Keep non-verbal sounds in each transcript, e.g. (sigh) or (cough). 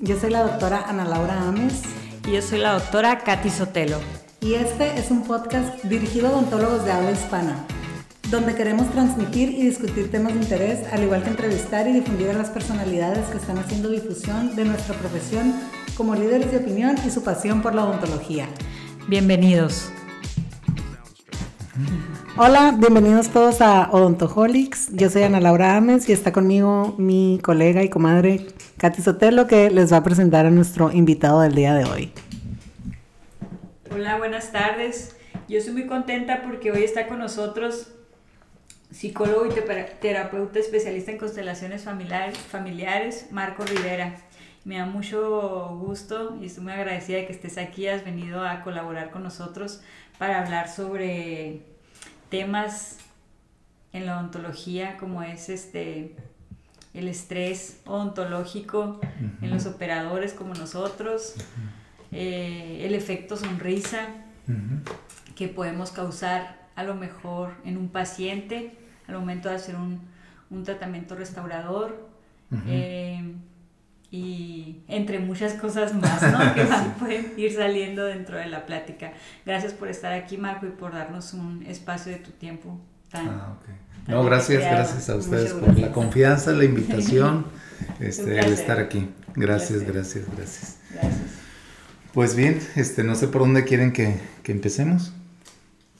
Yo soy la doctora Ana Laura Ames. Y yo soy la doctora Katy Sotelo. Y este es un podcast dirigido a odontólogos de habla hispana, donde queremos transmitir y discutir temas de interés, al igual que entrevistar y difundir a las personalidades que están haciendo difusión de nuestra profesión como líderes de opinión y su pasión por la odontología. Bienvenidos. Hola, bienvenidos todos a Odontoholics. Yo soy Ana Laura Ames y está conmigo mi colega y comadre Katy Sotelo que les va a presentar a nuestro invitado del día de hoy. Hola, buenas tardes. Yo estoy muy contenta porque hoy está con nosotros psicólogo y terapeuta especialista en constelaciones familiares, Marco Rivera. Me da mucho gusto y estoy muy agradecida de que estés aquí, has venido a colaborar con nosotros para hablar sobre temas en la odontología como es este el estrés odontológico en los operadores como nosotros, eh, el efecto sonrisa que podemos causar a lo mejor en un paciente al momento de hacer un, un tratamiento restaurador. Eh, y entre muchas cosas más ¿no? (laughs) que pueden ir saliendo dentro de la plática. Gracias por estar aquí, Marco, y por darnos un espacio de tu tiempo tan, ah, no, gracias, gracias a ustedes por la confianza, la invitación, (laughs) este, el estar aquí. Gracias, gracias, gracias, gracias. Pues bien, este, no sé por dónde quieren que, que, empecemos.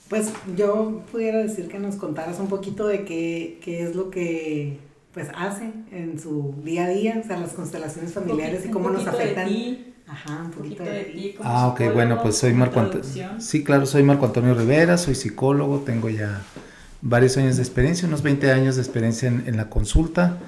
Pues yo pudiera decir que nos contaras un poquito de qué, qué es lo que pues hace en su día a día, o sea, las constelaciones familiares y cómo nos afectan. Ajá, un poquito de, ti. ah, ok, bueno, pues soy Marco Antonio. Sí, claro, soy Marco Antonio Rivera, soy psicólogo, tengo ya varios años de experiencia, unos 20 años de experiencia en, la consulta.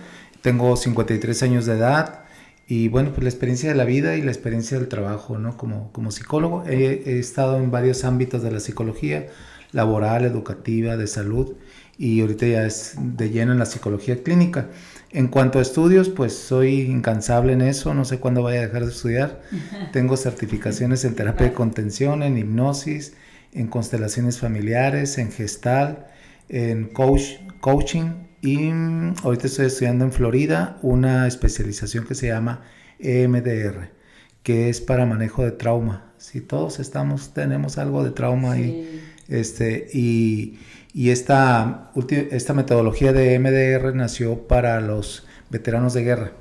Tengo 53 años de edad y bueno, pues la experiencia de la vida y la experiencia del trabajo, ¿no? Como, como psicólogo he, he estado en varios ámbitos de la psicología, laboral, educativa, de salud y ahorita ya es de lleno en la psicología clínica. En cuanto a estudios, pues soy incansable en eso, no sé cuándo vaya a dejar de estudiar. (laughs) Tengo certificaciones en terapia de contención, en hipnosis, en constelaciones familiares, en gestal, en coach, coaching y ahorita estoy estudiando en Florida una especialización que se llama EMDR, que es para manejo de trauma. Si todos estamos, tenemos algo de trauma ahí. Este, y, y esta, esta metodología de EMDR nació para los veteranos de guerra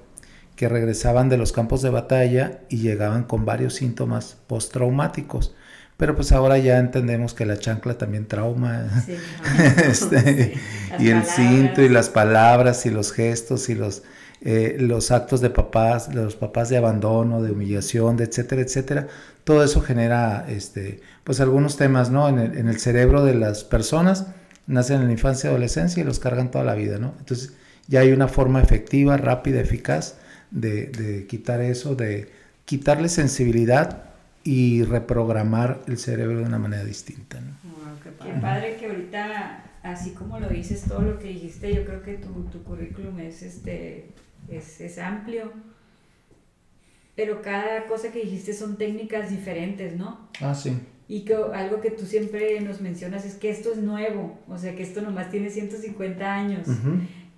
que regresaban de los campos de batalla y llegaban con varios síntomas postraumáticos. Pero pues ahora ya entendemos que la chancla también trauma. (laughs) Este, y el cinto y las palabras y los gestos y los, eh, los actos de papás, los papás de abandono, de humillación, de etcétera, etcétera. Todo eso genera este, pues algunos temas ¿no? en, el, en el cerebro de las personas. Nacen en la infancia y adolescencia y los cargan toda la vida. ¿no? Entonces ya hay una forma efectiva, rápida, eficaz de, de quitar eso, de quitarle sensibilidad y reprogramar el cerebro de una manera distinta. ¿no? qué, padre. que ahorita, así como lo dices, todo lo que dijiste, yo creo que tu, tu currículum es, este, es, es amplio pero cada cosa que dijiste son técnicas diferentes, ¿no? Ah, sí. Y que algo que tú siempre nos mencionas es que esto es nuevo, o sea, que esto nomás tiene 150 años,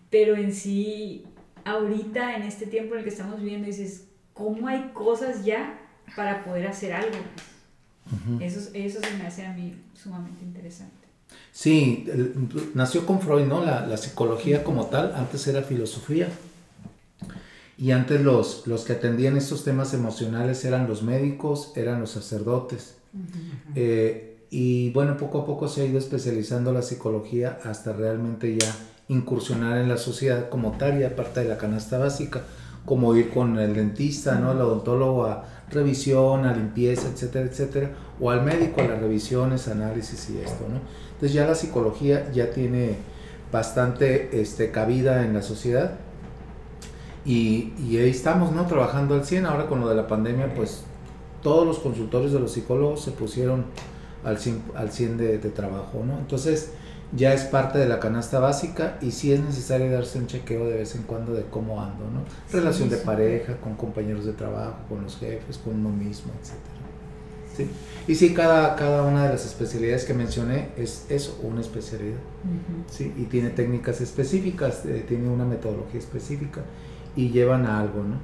pero en sí, ahorita, en este tiempo en el que estamos viviendo, dices, ¿cómo hay cosas ya para poder hacer algo. eso, eso se me hace a mí sumamente interesante. Sí, nació con Freud, ¿no? La, la, psicología como tal, antes era filosofía. Y antes los, los que atendían estos temas emocionales eran los médicos, eran los sacerdotes. Eh, y bueno, poco a poco se ha ido especializando la psicología hasta realmente ya incursionar en la sociedad como tal y aparte de la canasta básica, como ir con el dentista, ¿no? El odontólogo a revisión, a limpieza, etcétera, etcétera, o al médico a las revisiones, análisis y esto, ¿no? Entonces ya la psicología ya tiene bastante este, cabida en la sociedad y, y, ahí estamos, ¿no? Trabajando al 100, ahora con lo de la pandemia, pues todos los consultorios de los psicólogos se pusieron al 100, al 100 de, de trabajo, ¿no? Entonces, ya es parte de la canasta básica y sí es necesario darse un chequeo de vez en cuando de cómo ando, ¿no? Relación de pareja, con compañeros de trabajo, con los jefes, con uno mismo, etc. ¿Sí? Y sí, cada, cada una de las especialidades que mencioné es eso, una especialidad. ¿sí? Y tiene técnicas específicas, eh, tiene una metodología específica. Y llevan a algo, ¿no?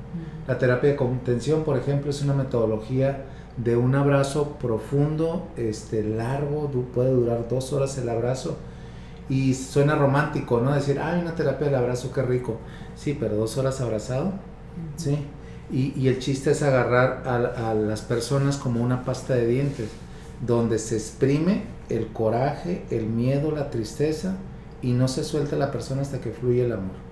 La terapia de contención, por ejemplo, es una metodología de un abrazo profundo, este, largo, puede durar dos horas el abrazo y suena romántico, ¿no? Decir, ay, una terapia del abrazo, qué rico. Sí, pero dos horas abrazado, ¿sí? Y, el chiste es agarrar a, a, las personas como una pasta de dientes, donde se exprime el coraje, el miedo, la tristeza, y no se suelta la persona hasta que fluye el amor.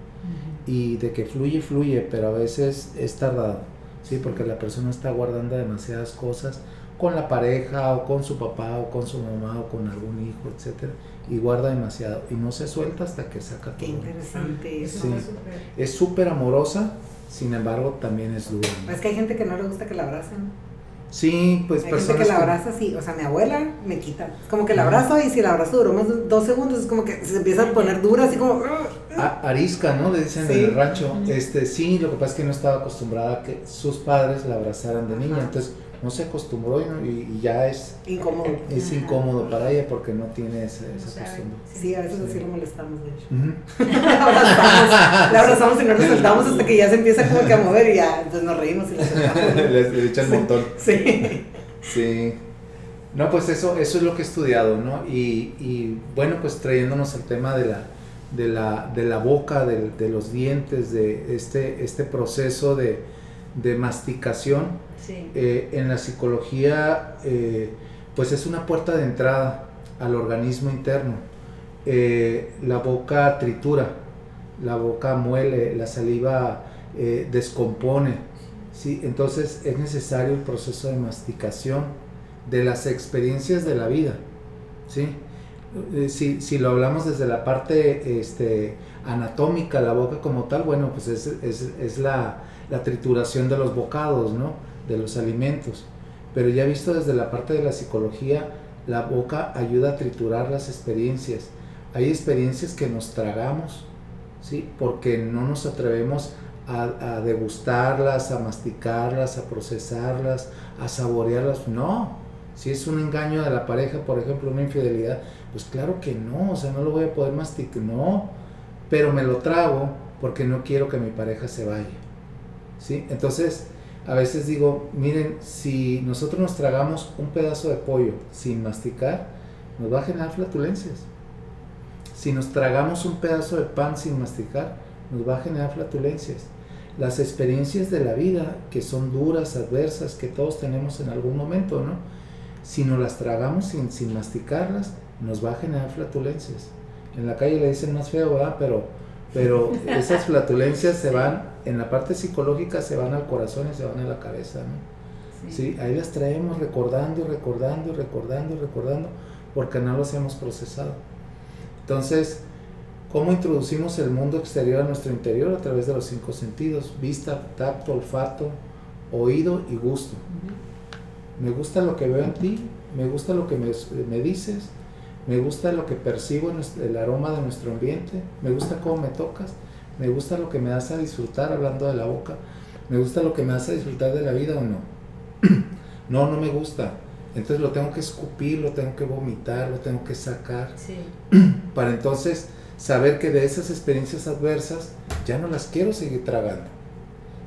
Y de que fluye, fluye, pero a veces es tardado, ¿sí? Porque la persona está guardando demasiadas cosas con la pareja o con su papá o con su mamá o con algún hijo, etcétera, y guarda demasiado y no se suelta hasta que saca todo. Qué interesante eso. Sí. Es súper amorosa, sin embargo también es dura. Es que hay gente que no le gusta que la abracen. Sí, pues Hay gente que la abraza así, o sea, mi abuela me quita. Como que la abrazo y si el abrazo duró más de dos segundos, es como que se empieza a poner dura, así como. arisca, ¿no? Le dicen en el rancho. Este, sí, lo que pasa es que no estaba acostumbrada a que sus padres la abrazaran de niña, entonces no se acostumbró y, ya es incómodo. Es incómodo para ella porque no tiene esa, esa costumbre. Sí, a veces así lo molestamos, de hecho. la, (laughs) abrazamos, la abrazamos y no nos soltamos hasta que ya se empieza como que a mover y ya, entonces nos reímos y (laughs) le, le, echa el montón. Sí. Sí. No, pues eso, eso es lo que he estudiado, ¿no? Y, y bueno, pues trayéndonos el tema de la, de la, de la boca, de, de los dientes, de este, este proceso de, de masticación eh, en la psicología, eh, pues es una puerta de entrada al organismo interno. Eh, la boca tritura, la boca muele, la saliva descompone. ¿sí? Entonces es necesario el proceso de masticación de las experiencias de la vida. ¿sí? Si, si, lo hablamos desde la parte este, anatómica, la boca como tal, bueno, pues es, es, es la, la, trituración de los bocados, ¿no? de los alimentos. Pero ya visto desde la parte de la psicología, la boca ayuda a triturar las experiencias. Hay experiencias que nos tragamos, ¿sí? Porque no nos atrevemos a, degustarlas, a masticarlas, a procesarlas, a saborearlas. No, si es un engaño de la pareja, por ejemplo, una infidelidad, pues claro que no, o sea, no lo voy a poder masticar, no, pero me lo trago porque no quiero que mi pareja se vaya. ¿Sí? Entonces, a veces digo, miren, si nosotros nos tragamos un pedazo de pollo sin masticar, nos va a generar flatulencias. Si nos tragamos un pedazo de pan sin masticar, nos va a generar flatulencias. Las experiencias de la vida, que son duras, adversas, que todos tenemos en algún momento, ¿no? Si nos las tragamos sin, sin masticarlas, nos va a generar flatulencias. En la calle le dicen más feo, ¿verdad? Pero pero (laughs) esas flatulencias se van, en la parte psicológica se van al corazón y se van a la cabeza, ¿no? Sí. Ahí las traemos recordando y recordando y recordando y recordando porque no los hemos procesado. Entonces, ¿cómo introducimos el mundo exterior a nuestro interior? A través de los cinco sentidos, vista, tacto, olfato, oído y gusto. Me gusta lo que veo en ti, me gusta lo que me, me dices, me gusta lo que percibo en el aroma de nuestro ambiente, me gusta cómo me tocas, me gusta lo que me a disfrutar hablando de la boca, me gusta lo que me hace disfrutar de la vida o no. (clears throat) no, no me gusta. Entonces lo tengo que escupir, lo tengo que vomitar, lo tengo que sacar. (clears throat) Para entonces saber que de esas experiencias adversas ya no las quiero seguir tragando.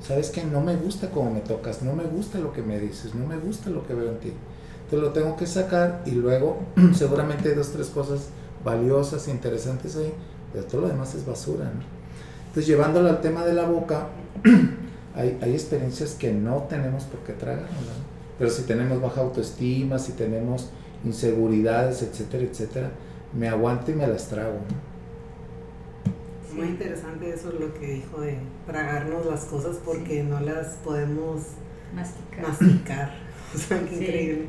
¿Sabes que No me gusta cómo me tocas, no me gusta lo que me dices, no me gusta lo que veo en ti. Entonces lo tengo que sacar y luego (clears throat) seguramente hay dos, tres cosas valiosas, interesantes ahí, pero todo lo demás es basura. ¿no? Entonces llevándolo al tema de la boca, (clears throat) hay, hay experiencias que no tenemos por qué tragar, ¿no? pero si tenemos baja autoestima, si tenemos inseguridades, etcétera, etcétera, me aguanto y me las trago. ¿no? Muy interesante eso lo que dijo de tragarnos las cosas porque no las podemos masticar. masticar. (laughs) o sea, qué increíble.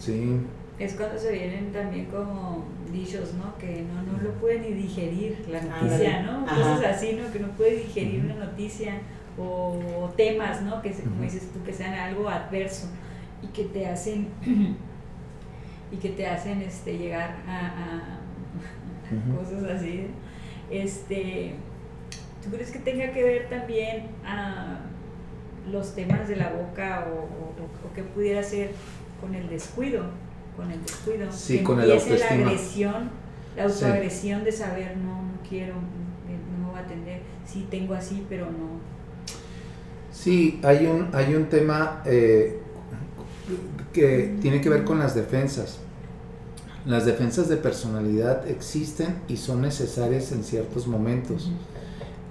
Sí. Es cuando se vienen también como dichos, ¿no? Que no, no lo puede ni digerir la noticia, ¿no? Cosas así, ¿no? Que no puede digerir una noticia o, temas, ¿no? Que, como dices tú, que sean algo adverso y que te hacen (clears throat) y que te hacen este llegar a, cosas así. Este, ¿Tú crees que tenga que ver también a los temas de la boca o, o, o qué pudiera ser con el descuido, con el descuido. Sí, con el la agresión, la autoagresión de saber, no, no quiero, no voy a entender, sí tengo así, pero no. Sí, hay un, hay un tema eh, que tiene que ver con las defensas. Las defensas de personalidad existen y son necesarias en ciertos momentos.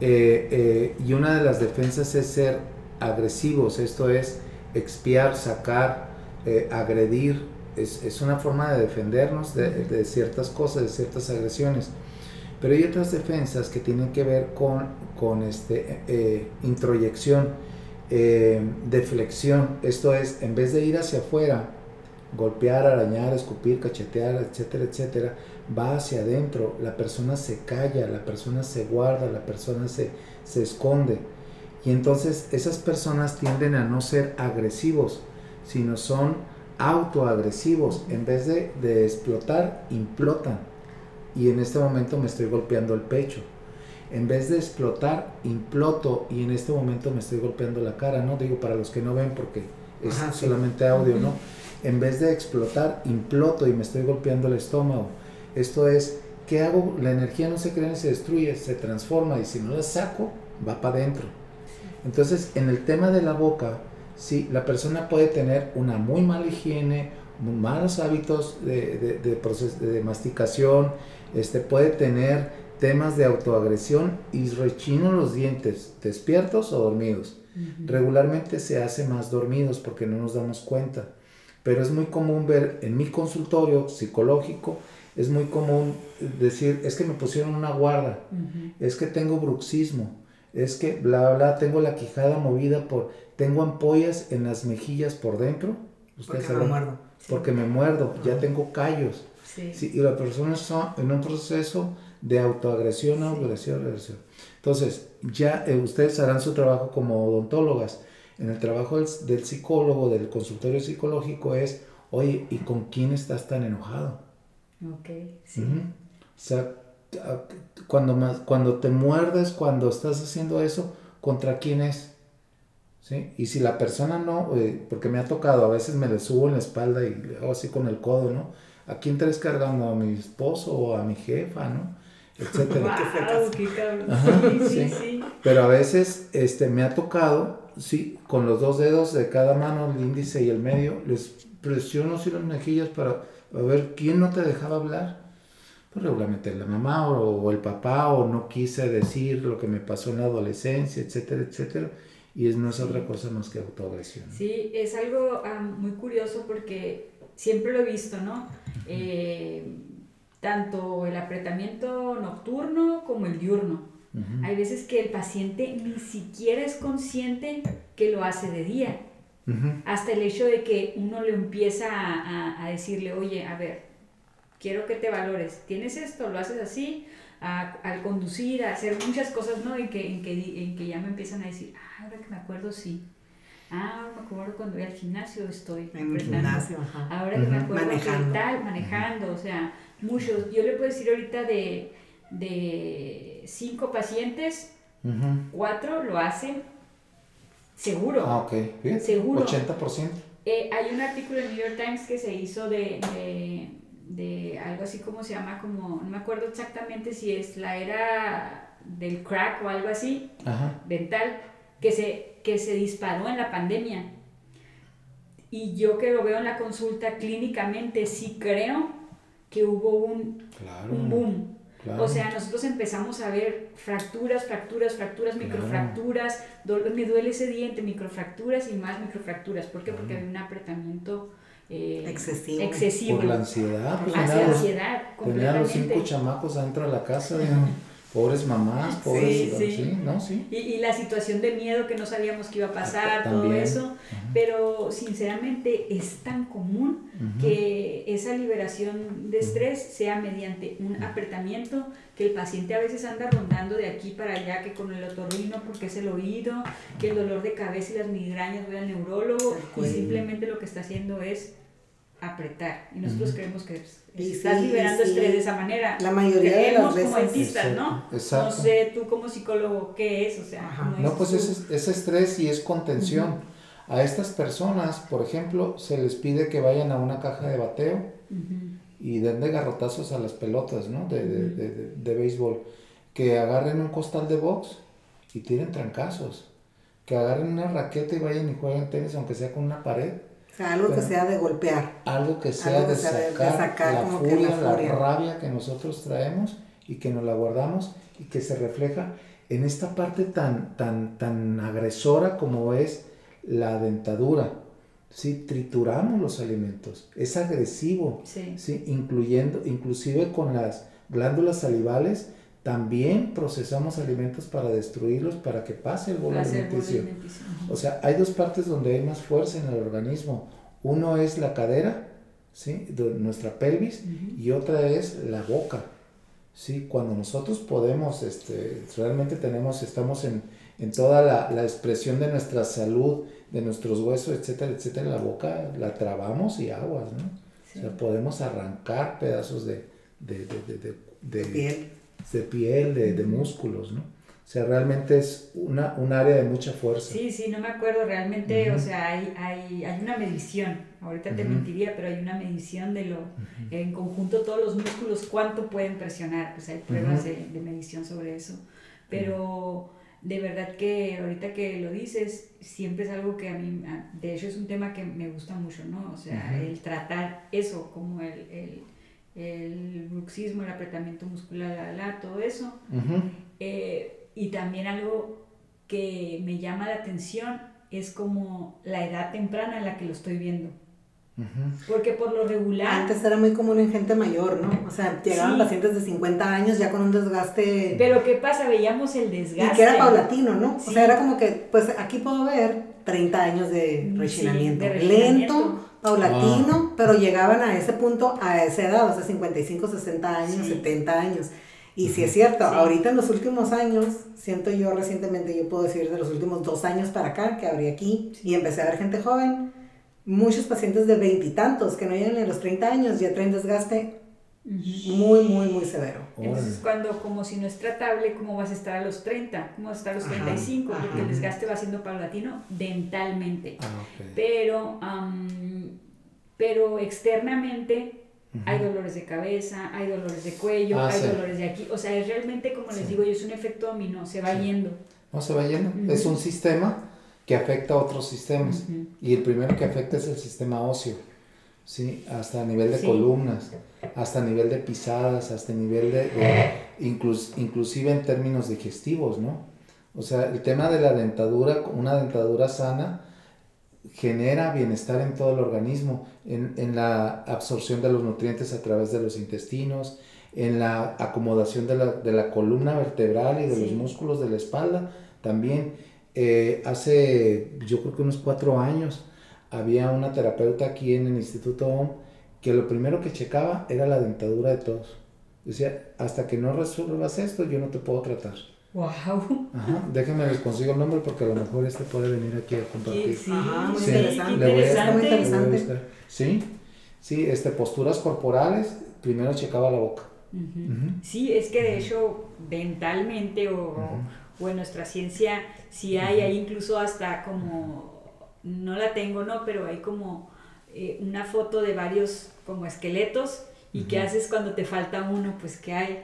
Eh, eh, y una de las defensas es ser agresivos, esto es expiar, sacar, agredir, es, una forma de defendernos de, ciertas cosas, de ciertas agresiones. Pero hay otras defensas que tienen que ver con, con este, eh, introyección, eh, deflexión. Esto es, en vez de ir hacia afuera, golpear, arañar, escupir, cachetear, etcétera, etcétera, va hacia adentro. La persona se calla, la persona se guarda, la persona se, se esconde. Y entonces esas personas tienden a no ser agresivos, sino son autoagresivos. En vez de, de, explotar, implotan. Y en este momento me estoy golpeando el pecho. En vez de explotar, imploto y en este momento me estoy golpeando la cara, ¿no? Digo para los que no ven porque es solamente audio, ¿no? En vez de explotar, imploto y me estoy golpeando el estómago. Esto es, ¿qué hago? La energía no se crea ni se destruye, se transforma y si no la saco, va para adentro. Entonces, en el tema de la boca, Sí, la persona puede tener una muy mala higiene, malos hábitos de, de, masticación, este, puede tener temas de autoagresión y rechino los dientes, despiertos o dormidos. Regularmente se hace más dormidos porque no nos damos cuenta, pero es muy común ver en mi consultorio psicológico, es muy común decir, es que me pusieron una guarda, es que tengo bruxismo, es que bla, bla, tengo la quijada movida por tengo ampollas en las mejillas por dentro. porque me muerdo. Porque me muerdo, ya tengo callos. Sí. y las personas son en un proceso de autoagresión, agresión, agresión. Entonces, ya eh, ustedes harán su trabajo como odontólogas. En el trabajo del, psicólogo, del consultorio psicológico es, oye, ¿y con quién estás tan enojado? Ok, sí. O sea, cuando, más, cuando te muerdes, cuando estás haciendo eso, ¿contra quién es? ¿Sí? Y si la persona no, eh, porque me ha tocado, a veces me le subo en la espalda y le hago así con el codo, ¿no? ¿A quién traes cargando? ¿A mi esposo o a mi jefa, no? Etcétera. (laughs) sí, sí, Pero a veces este, me ha tocado, sí, con los dos dedos de cada mano, el índice y el medio, les presiono así las mejillas para ver quién no te dejaba hablar. Pues regularmente la mamá o, o el papá, o no quise decir lo que me pasó en la adolescencia, etcétera, etcétera y es, no es otra cosa más que autoagresión. Sí, es algo muy curioso porque siempre lo he visto, ¿no? Eh, tanto el apretamiento nocturno como el diurno. Hay veces que el paciente ni siquiera es consciente que lo hace de día. Hasta el hecho de que uno le empieza a, a, decirle, oye, a ver, quiero que te valores. ¿Tienes esto? ¿Lo haces así? Al conducir, a hacer muchas cosas, ¿no? En que, en que, en que ya me empiezan a decir, ah, ahora que me acuerdo, sí. Ah, me acuerdo cuando voy al gimnasio estoy. En el gimnasio, ajá. Ahora que me acuerdo manejando. tal, manejando, o sea, muchos. Yo le puedo decir ahorita de, de cinco pacientes, cuatro lo hacen seguro. Ah, ok, bien. Seguro. 80%. Eh, hay un artículo en New York Times que se hizo de de algo así como se llama, como, no me acuerdo exactamente si es la era del crack o algo así, dental, que se, que se disparó en la pandemia. Y yo que lo veo en la consulta clínicamente, sí creo que hubo un, un boom. O sea, nosotros empezamos a ver fracturas, fracturas, fracturas, microfracturas, me duele ese diente, microfracturas y más microfracturas. ¿Por qué? Porque había un apretamiento eh, excesivo. excesivo. Por la ansiedad. Pues, Hacia ansiedad, Tenía los cinco chamacos adentro de la casa. Pobres mamás, pobres, sí, sí. ¿no? sí. Y, y, la situación de miedo que no sabíamos que iba a pasar, todo eso, pero sinceramente es tan común que esa liberación de estrés sea mediante un apretamiento que el paciente a veces anda rondando de aquí para allá, que con el otorrino porque es el oído, que el dolor de cabeza y las migrañas voy al neurólogo y simplemente lo que está haciendo es apretar. Y nosotros creemos que estás liberando estrés de esa manera. La mayoría de las veces. como dentistas, ¿no? Exacto. No sé, tú como psicólogo, ¿qué es? O sea, no, pues es, es, estrés y es contención. A estas personas, por ejemplo, se les pide que vayan a una caja de bateo y den de garrotazos a las pelotas, ¿no? De, de, de, de béisbol. que agarren un costal de box y tiren trancazos, que agarren una raqueta y vayan y jueguen tenis aunque sea con una pared. Sea, algo que sea de golpear. Algo que sea, de, sacar la, furia, la, rabia que nosotros traemos y que nos la guardamos y que se refleja en esta parte tan, tan, tan agresora como es la dentadura. ¿sí? Trituramos los alimentos, es agresivo, sí. Incluyendo, inclusive con las glándulas salivales, también procesamos alimentos para destruirlos, para que pase el bolo alimenticio. O sea, hay dos partes donde hay más fuerza en el organismo. Uno es la cadera, ¿sí? nuestra pelvis, y otra es la boca. ¿sí? Cuando nosotros podemos, este, realmente tenemos, estamos en, en toda la, la, expresión de nuestra salud, de nuestros huesos, etcétera, etcétera, la boca la trabamos y aguas, ¿no? O sea, podemos arrancar pedazos de, de, de, de piel, de, piel de, músculos, ¿no? O sea, realmente es una, un área de mucha fuerza. Sí, sí, no me acuerdo realmente, o sea, hay, hay, hay, una medición, ahorita te mentiría, pero hay una medición de lo, en conjunto todos los músculos, cuánto pueden presionar, pues hay pruebas de, de, medición sobre eso, pero de verdad que ahorita que lo dices, siempre es algo que a mí, de hecho es un tema que me gusta mucho, ¿no? O sea, el tratar eso como el, el, el, bruxismo, el apretamiento muscular, la, todo eso. Eh, y también algo que me llama la atención es como la edad temprana en la que lo estoy viendo. Porque por lo regular... Antes era muy común en gente mayor, ¿no? O sea, llegaban pacientes de 50 años ya con un desgaste... Pero ¿qué pasa? Veíamos el desgaste. Y que era paulatino, ¿no? O sea, era como que, pues aquí puedo ver 30 años de rechinamiento. Lento, paulatino, pero llegaban a ese punto a esa edad, o sea, 55, 60 años, 70 años. Y sí es cierto, ahorita en los últimos años, siento yo recientemente, yo puedo decir de los últimos dos años para acá, que abrí aquí y empecé a ver gente joven, muchos pacientes de veintitantos que no llegan a los 30 años ya traen desgaste muy, muy, muy severo. Entonces, cuando como si no es tratable, ¿cómo vas a estar a los 30? ¿Cómo vas a estar a los 35? Porque el desgaste va siendo paulatino dentalmente. Ah, pero, pero externamente hay dolores de cabeza, hay dolores de cuello, ah, hay dolores de aquí. O sea, es realmente, como les digo yo, es un efecto dominó, se va yendo. No, se va yendo. Es un sistema que afecta a otros sistemas. Y el primero que afecta es el sistema óseo, ¿sí? hasta a nivel de columnas, hasta a nivel de pisadas, hasta a nivel de, inclusive en términos digestivos, ¿no? O sea, el tema de la dentadura, una dentadura sana, genera bienestar en todo el organismo, en, en, la absorción de los nutrientes a través de los intestinos, en la acomodación de la, de la columna vertebral y de los músculos de la espalda también eh, hace yo creo que unos cuatro años había una terapeuta aquí en el Instituto OM que lo primero que checaba era la dentadura de todos. Decía, hasta que no resuelvas esto, yo no te puedo tratar. ¡Wow! Ajá, déjenme les consigo el nombre porque a lo mejor este puede venir aquí a compartir. Sí, muy interesante. Sí, sí, este, posturas corporales, primero checaba la boca. Sí, es que de hecho, dentalmente o, o en nuestra ciencia si hay ahí incluso hasta como, no la tengo, no, pero hay como eh, una foto de varios como esqueletos ¿Y qué haces cuando te falta uno? Pues que hay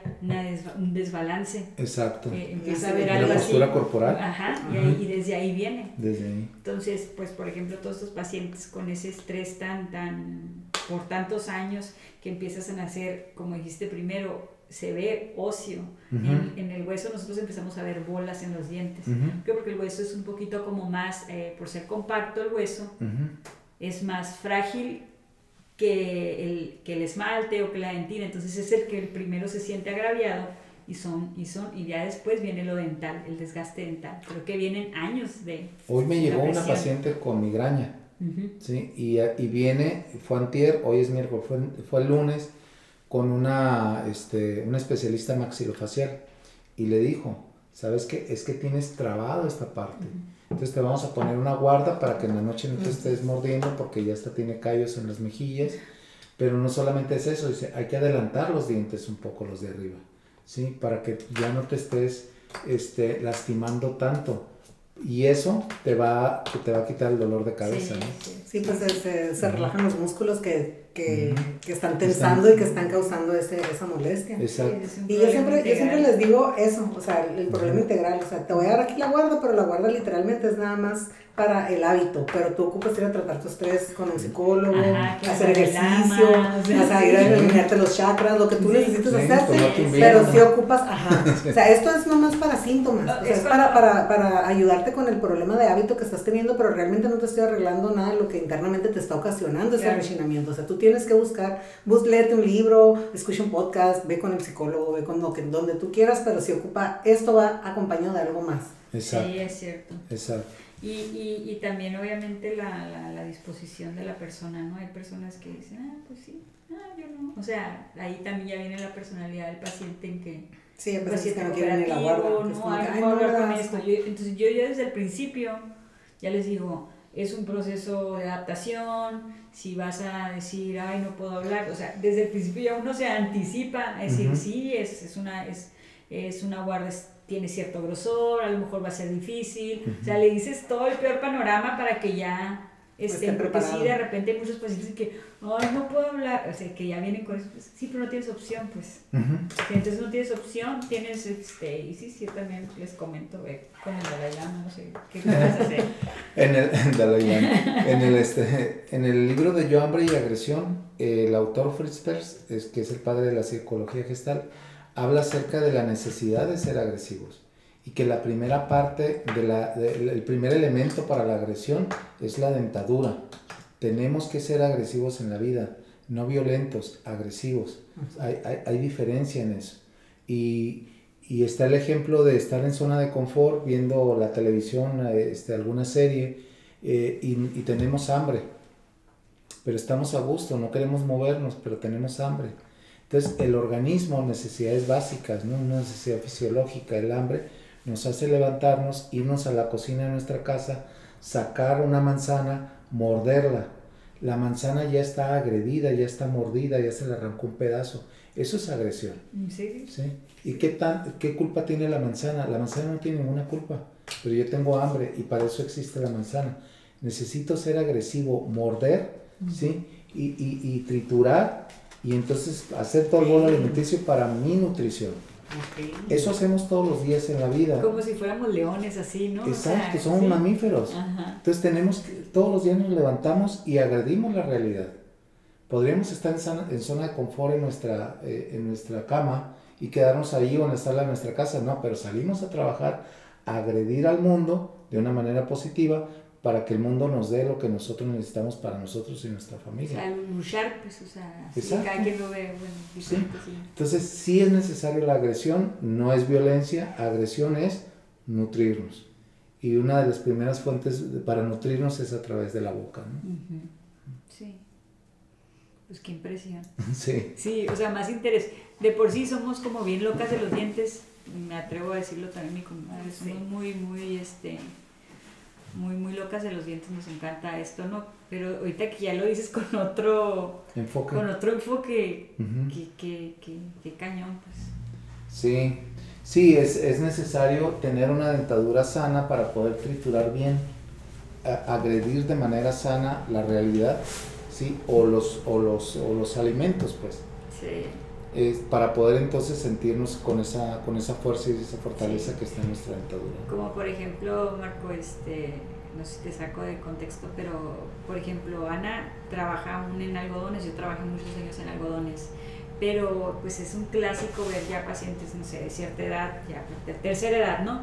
un desbalance. Exacto. empieza a ver algo la postura corporal. Ajá, y, ahí, y, desde ahí viene. Desde ahí. Entonces, pues por ejemplo, todos estos pacientes con ese estrés tan, tan, por tantos años, que empiezas a nacer, como dijiste primero, se ve óseo. en, el hueso nosotros empezamos a ver bolas en los dientes. Porque el hueso es un poquito como más, eh, por ser compacto el hueso, es más frágil que el, que el esmalte o que la dentina. Entonces es el que el primero se siente agraviado y son, y son, y ya después viene lo dental, el desgaste dental. Creo que vienen años de... Hoy me llegó una paciente con migraña. ¿sí? y, y, viene, fue antier, hoy es miércoles, fue, fue el lunes, con una, este, una especialista maxilofacial y le dijo, ¿sabes qué? Es que tienes trabado esta parte. Entonces te vamos a poner una guarda para que en la noche no te estés mordiendo porque ya está tiene callos en las mejillas. Pero no solamente es eso, dice, hay que adelantar los dientes un poco los de arriba, ¿sí? Para que ya no te estés este, lastimando tanto. Y eso te va, te va a quitar el dolor de cabeza. Sí, pues se, se, relajan los músculos que, que, que están tensando y que están causando ese, esa molestia. Exacto. y yo siempre, yo siempre les digo eso, o sea, el problema integral, o sea, te voy a dar aquí la guarda, pero la guarda literalmente es nada más para el hábito, pero tú ocupas ir a tratar tu estrés con el psicólogo, hacer ejercicio, o sea, ir a eliminarte los chakras, lo que tú necesites hacerte, pero si ocupas, ajá, (laughs) o sea, esto es nomás para síntomas, o sea, es para, para, para ayudarte con el problema de hábito que estás teniendo, pero realmente no te estoy arreglando nada de lo que internamente te está ocasionando ese rechinamiento, o sea, tú tienes que buscar, bus, léete un libro, escucha un podcast, ve con el psicólogo, ve con lo que, donde tú quieras, pero si ocupa, esto va acompañado de algo más. Exacto. Sí, es cierto. Exacto. Y, y, y también obviamente la, la, la, disposición de la persona, ¿no? Hay personas que dicen, ah, pues sí, ah, yo no. O sea, ahí también ya viene la personalidad del paciente en que... Sí, el paciente no quiere ni la guarda. No, hay no hablar con esto. Yo, entonces yo ya desde el principio ya les digo, es un proceso de adaptación, si vas a decir, ay, no puedo hablar, o sea, desde el principio ya uno se anticipa a decir, sí, es, es, una, es, es una guarda tiene cierto grosor, a lo mejor va a ser difícil. O sea, le dices todo el peor panorama para que ya esté, porque sí, de repente hay muchos pacientes que, ay, no puedo hablar, o sea, que ya vienen con eso, pues, sí, pero no tienes opción, pues. Entonces no tienes opción, tienes, este, y sí, sí, también les comento, eh, con el Dalai Lama, no sé, ¿qué (laughs) vas a hacer? en el Dalai Lama, en el, este, en el libro de Yo, Hambre y Agresión, el autor Fritz Perls, es, que es el padre de la psicología gestal, habla acerca de la necesidad de ser agresivos y que la primera parte, de la, el primer elemento para la agresión es la dentadura. Tenemos que ser agresivos en la vida, no violentos, agresivos. Hay, hay, hay diferencia en eso. Y, y, está el ejemplo de estar en zona de confort viendo la televisión, este, alguna serie, eh, y, y tenemos hambre. Pero estamos a gusto, no queremos movernos, pero tenemos hambre entonces, el organismo, necesidades básicas, ¿no? una necesidad fisiológica, el hambre, nos hace levantarnos, irnos a la cocina de nuestra casa, sacar una manzana, morderla. La manzana ya está agredida, ya está mordida, ya se le arrancó un pedazo. Eso es agresión. Sí. ¿Sí? ¿Y qué, tan, qué culpa tiene la manzana? La manzana no tiene ninguna culpa, pero yo tengo hambre y para eso existe la manzana. Necesito ser agresivo, morder, ¿sí? Y, y, y triturar y entonces hacer todo el bolo alimenticio para mi nutrición. Eso hacemos todos los días en la vida. Como si fuéramos leones así, ¿no? Exacto, somos mamíferos. Entonces tenemos que, todos los días nos levantamos y agredimos la realidad. Podríamos estar en, zona de confort en nuestra, eh, en nuestra cama y quedarnos ahí o en la sala de nuestra casa, no, pero salimos a trabajar, a agredir al mundo de una manera positiva para que el mundo nos dé lo que nosotros necesitamos para nosotros y nuestra familia. O sea, luchar, pues, o sea, cada quien lo ve, bueno, sí. Entonces, sí es necesario la agresión, no es violencia, agresión es nutrirnos. Y una de las primeras fuentes para nutrirnos es a través de la boca, ¿no? Sí. Pues qué impresión. (laughs) Sí. Sí, o sea, más interés. De por sí somos como bien locas de los dientes, me atrevo a decirlo también mi comadre, somos muy, muy, este muy, muy locas de los dientes, nos encanta esto, ¿no? Pero ahorita que ya lo dices con otro enfoque, con otro enfoque que, que, cañón, pues. Sí, sí, es, es, necesario tener una dentadura sana para poder triturar bien, agredir de manera sana la realidad, ¿sí? O los, o los, o los alimentos, pues. Sí para poder entonces sentirnos con esa, con esa fuerza y esa fortaleza que está en nuestra dentadura. Como por ejemplo, Marco, este, no sé si te saco de contexto, pero por ejemplo, Ana trabaja aún en algodones, yo trabajé muchos años en algodones, pero pues es un clásico ver ya pacientes, no sé, de cierta edad, ya de tercera edad, ¿no?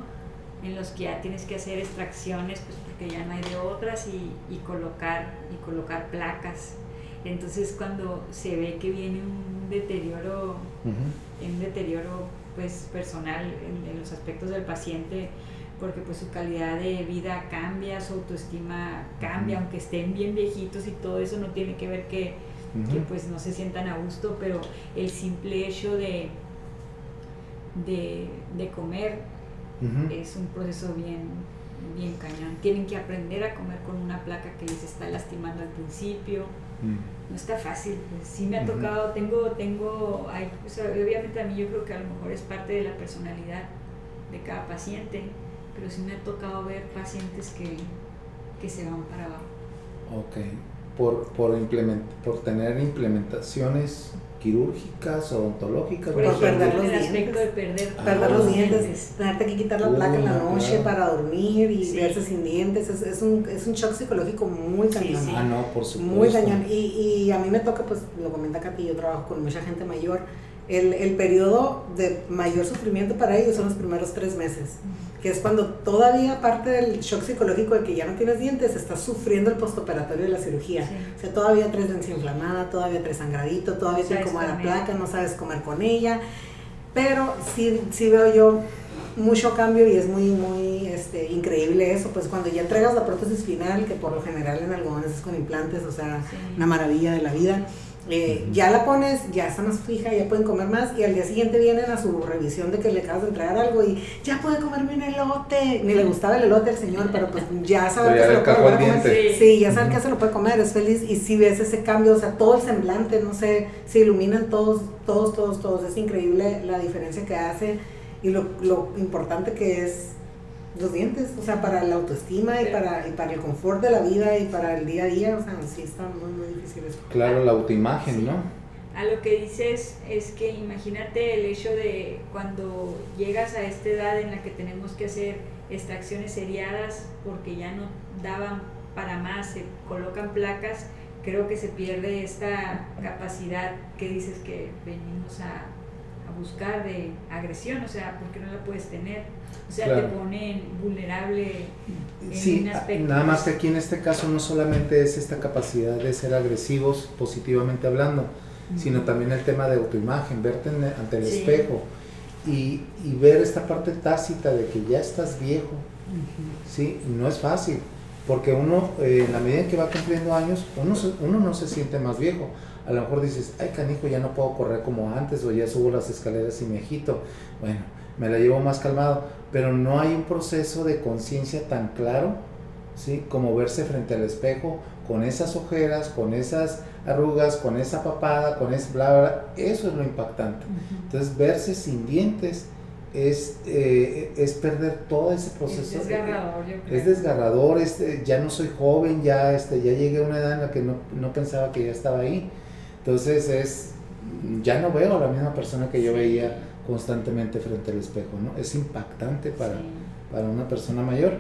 En los que ya tienes que hacer extracciones, pues porque ya no hay de otras y, y colocar, y colocar placas entonces cuando se ve que viene un deterioro, un deterioro pues personal en, los aspectos del paciente, porque pues su calidad de vida cambia, su autoestima cambia, aunque estén bien viejitos y todo eso no tiene que ver que, pues no se sientan a gusto, pero el simple hecho de, de, comer es un proceso bien, bien cañón. Tienen que aprender a comer con una placa que les está lastimando al principio. Mm. No está fácil, pues sí me ha tocado, tengo, tengo, hay, obviamente a mí yo creo que a lo mejor es parte de la personalidad de cada paciente pero sí me ha tocado ver pacientes que, que se van para abajo. Ok, por, por, implement, por tener implementaciones quirúrgicas, odontológicas. Por, perder los dientes. De perder, perder los dientes, tenerte que quitar la placa en la noche para dormir y verse sin dientes. Es, es, un, es un shock psicológico muy cañón. Ah, no, por supuesto. Muy cañón. Y, y a mí me toca, pues lo comenta Katy, yo trabajo con mucha gente mayor el, el, periodo de mayor sufrimiento para ellos son los primeros tres meses, que es cuando todavía parte del shock psicológico de que ya no tienes dientes, estás sufriendo el postoperatorio de la cirugía. O sea, todavía traes la inflamada, todavía traes sangradito, todavía te incomoda la placa, no sabes comer con ella. Pero sí, sí veo yo mucho cambio y es muy, muy este, increíble eso, pues cuando ya entregas la prótesis final, que por lo general en algodones es con implantes, o sea, una maravilla de la vida eh, ya la pones, ya está más fija, ya pueden comer más y al día siguiente vienen a su revisión de que le acabas de entregar algo y ya puede comerme un elote. Ni le gustaba el elote al señor, pero pues ya sabe que se lo puede comer. Sí. ya sabe que se lo puede comer, es feliz y si ves ese cambio, o sea, todo el semblante, no sé, se iluminan todos, todos, todos, todos. Es increíble la diferencia que hace y lo, lo importante que es los dientes, o sea, para la autoestima y para, y para el confort de la vida y para el día a día, o sea, sí está muy, muy difícil eso. Claro, la autoimagen, ¿no? A lo que dices es que imagínate el hecho de cuando llegas a esta edad en la que tenemos que hacer extracciones seriadas porque ya no daban para más, se colocan placas, creo que se pierde esta capacidad que dices que venimos a, a buscar de agresión, o sea, porque no la puedes tener o sea, te pone vulnerable en sí, un aspecto. Nada más que aquí en este caso no solamente es esta capacidad de ser agresivos positivamente hablando, sino también el tema de autoimagen, verte ante el espejo y, y, ver esta parte tácita de que ya estás viejo. Sí, no es fácil, porque uno, eh, en la medida que va cumpliendo años, uno, uno no se siente más viejo. A lo mejor dices, ay canijo, ya no puedo correr como antes, o ya subo las escaleras y me agito. Bueno, me la llevo más calmado, pero no hay un proceso de conciencia tan claro, ¿sí? Como verse frente al espejo con esas ojeras, con esas arrugas, con esa papada, con ese bla, bla, eso es lo impactante. Entonces, verse sin dientes es, eh, es perder todo ese proceso. Es desgarrador, yo creo. Es desgarrador, este, ya no soy joven, ya, este, ya llegué a una edad en la que no, no pensaba que ya estaba ahí. Entonces, es, ya no veo a la misma persona que yo veía constantemente frente al espejo, ¿no? Es impactante para, para una persona mayor.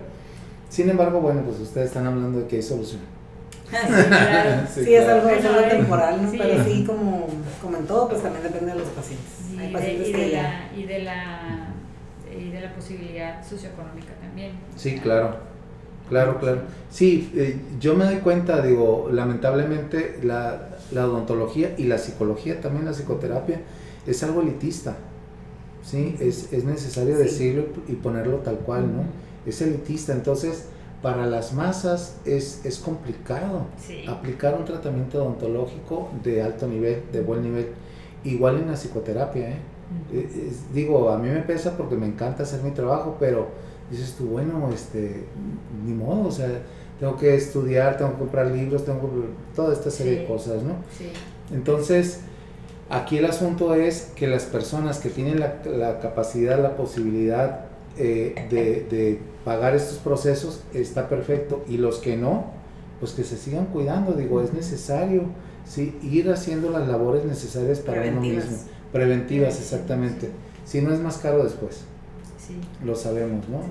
Sin embargo, bueno, pues ustedes están hablando de que hay solución. (laughs) (laughs) sí, es, algo, temporal, ¿no? pero sí, como, como en todo, pues también depende de los pacientes. hay pacientes y, que de la, y, de la, y de la posibilidad socioeconómica también. Sí, claro, claro, claro. Sí, eh, yo me doy cuenta, digo, lamentablemente la, la odontología y la psicología, también la psicoterapia, es algo elitista. ¿sí? Es, es necesario decirlo y ponerlo tal cual, ¿no? Es elitista, entonces para las masas es, es complicado aplicar un tratamiento odontológico de alto nivel, de buen nivel, igual en la psicoterapia, ¿eh? eh digo, a mí me pesa porque me encanta hacer mi trabajo, pero dices tú, bueno, este, ni modo, o sea, tengo que estudiar, tengo que comprar libros, tengo que toda esta serie de cosas, ¿no? Entonces, Aquí el asunto es que las personas que tienen la, capacidad, la posibilidad eh, de, pagar estos procesos, está perfecto. Y los que no, pues que se sigan cuidando. Digo, es necesario ¿sí? ir haciendo las labores necesarias para uno mismo. Preventivas, exactamente. Si no es más caro después. Sí. Lo sabemos, ¿no?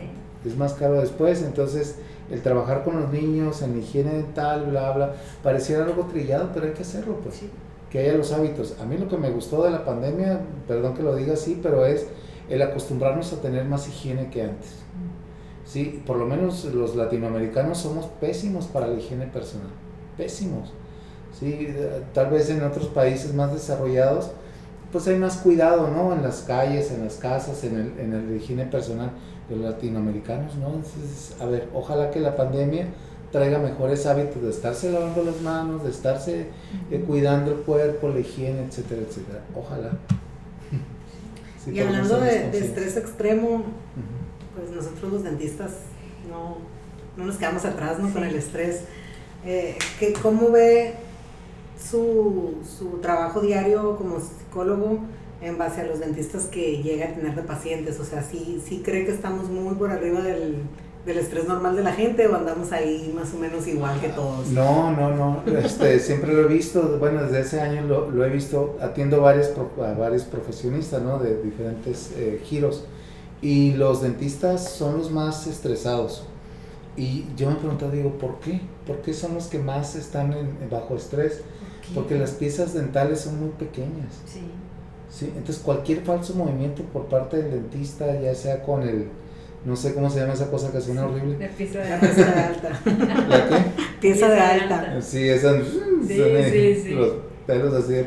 Es más caro después, entonces el trabajar con los niños en higiene dental, bla, bla, pareciera algo trillado, pero hay que hacerlo, pues. Sí que haya los hábitos. A mí lo que me gustó de la pandemia, perdón que lo diga así, pero es el acostumbrarnos a tener más higiene que antes. Sí, por lo menos los latinoamericanos somos pésimos para la higiene personal, pésimos. Sí, tal vez en otros países más desarrollados, pues hay más cuidado, ¿no? En las calles, en las casas, en el, en el higiene personal. Los latinoamericanos, ¿no? Entonces, a ver, ojalá que la pandemia traiga mejores hábitos de estarse lavando las manos, de estarse eh, cuidando el cuerpo, la higiene, etcétera, etcétera. Ojalá. (laughs) y hablando de, estrés extremo, pues nosotros los dentistas no, no nos quedamos atrás ¿no? con el estrés. Eh, ¿Cómo ve su, su trabajo diario como psicólogo en base a los dentistas que llega a tener de pacientes. O sea, sí, sí cree que estamos muy por arriba del, del estrés normal de la gente o andamos ahí más o menos igual que todos? No, no, no. Este, (laughs) siempre lo he visto, bueno, desde ese año lo, lo he visto, atiendo varios, a varios profesionistas, ¿no? De diferentes eh, giros. Y los dentistas son los más estresados. Y yo me pregunto, digo, ¿por qué? ¿Por qué son los que más están en, bajo estrés? Porque las piezas dentales son muy pequeñas. Sí. Sí. Entonces cualquier falso movimiento por parte del dentista, ya sea con el, no sé cómo se llama esa cosa que suena horrible. La pieza de, alta. ¿La qué? Pieza, de, alta. Sí, esa, sí, sí, sí. los pelos así de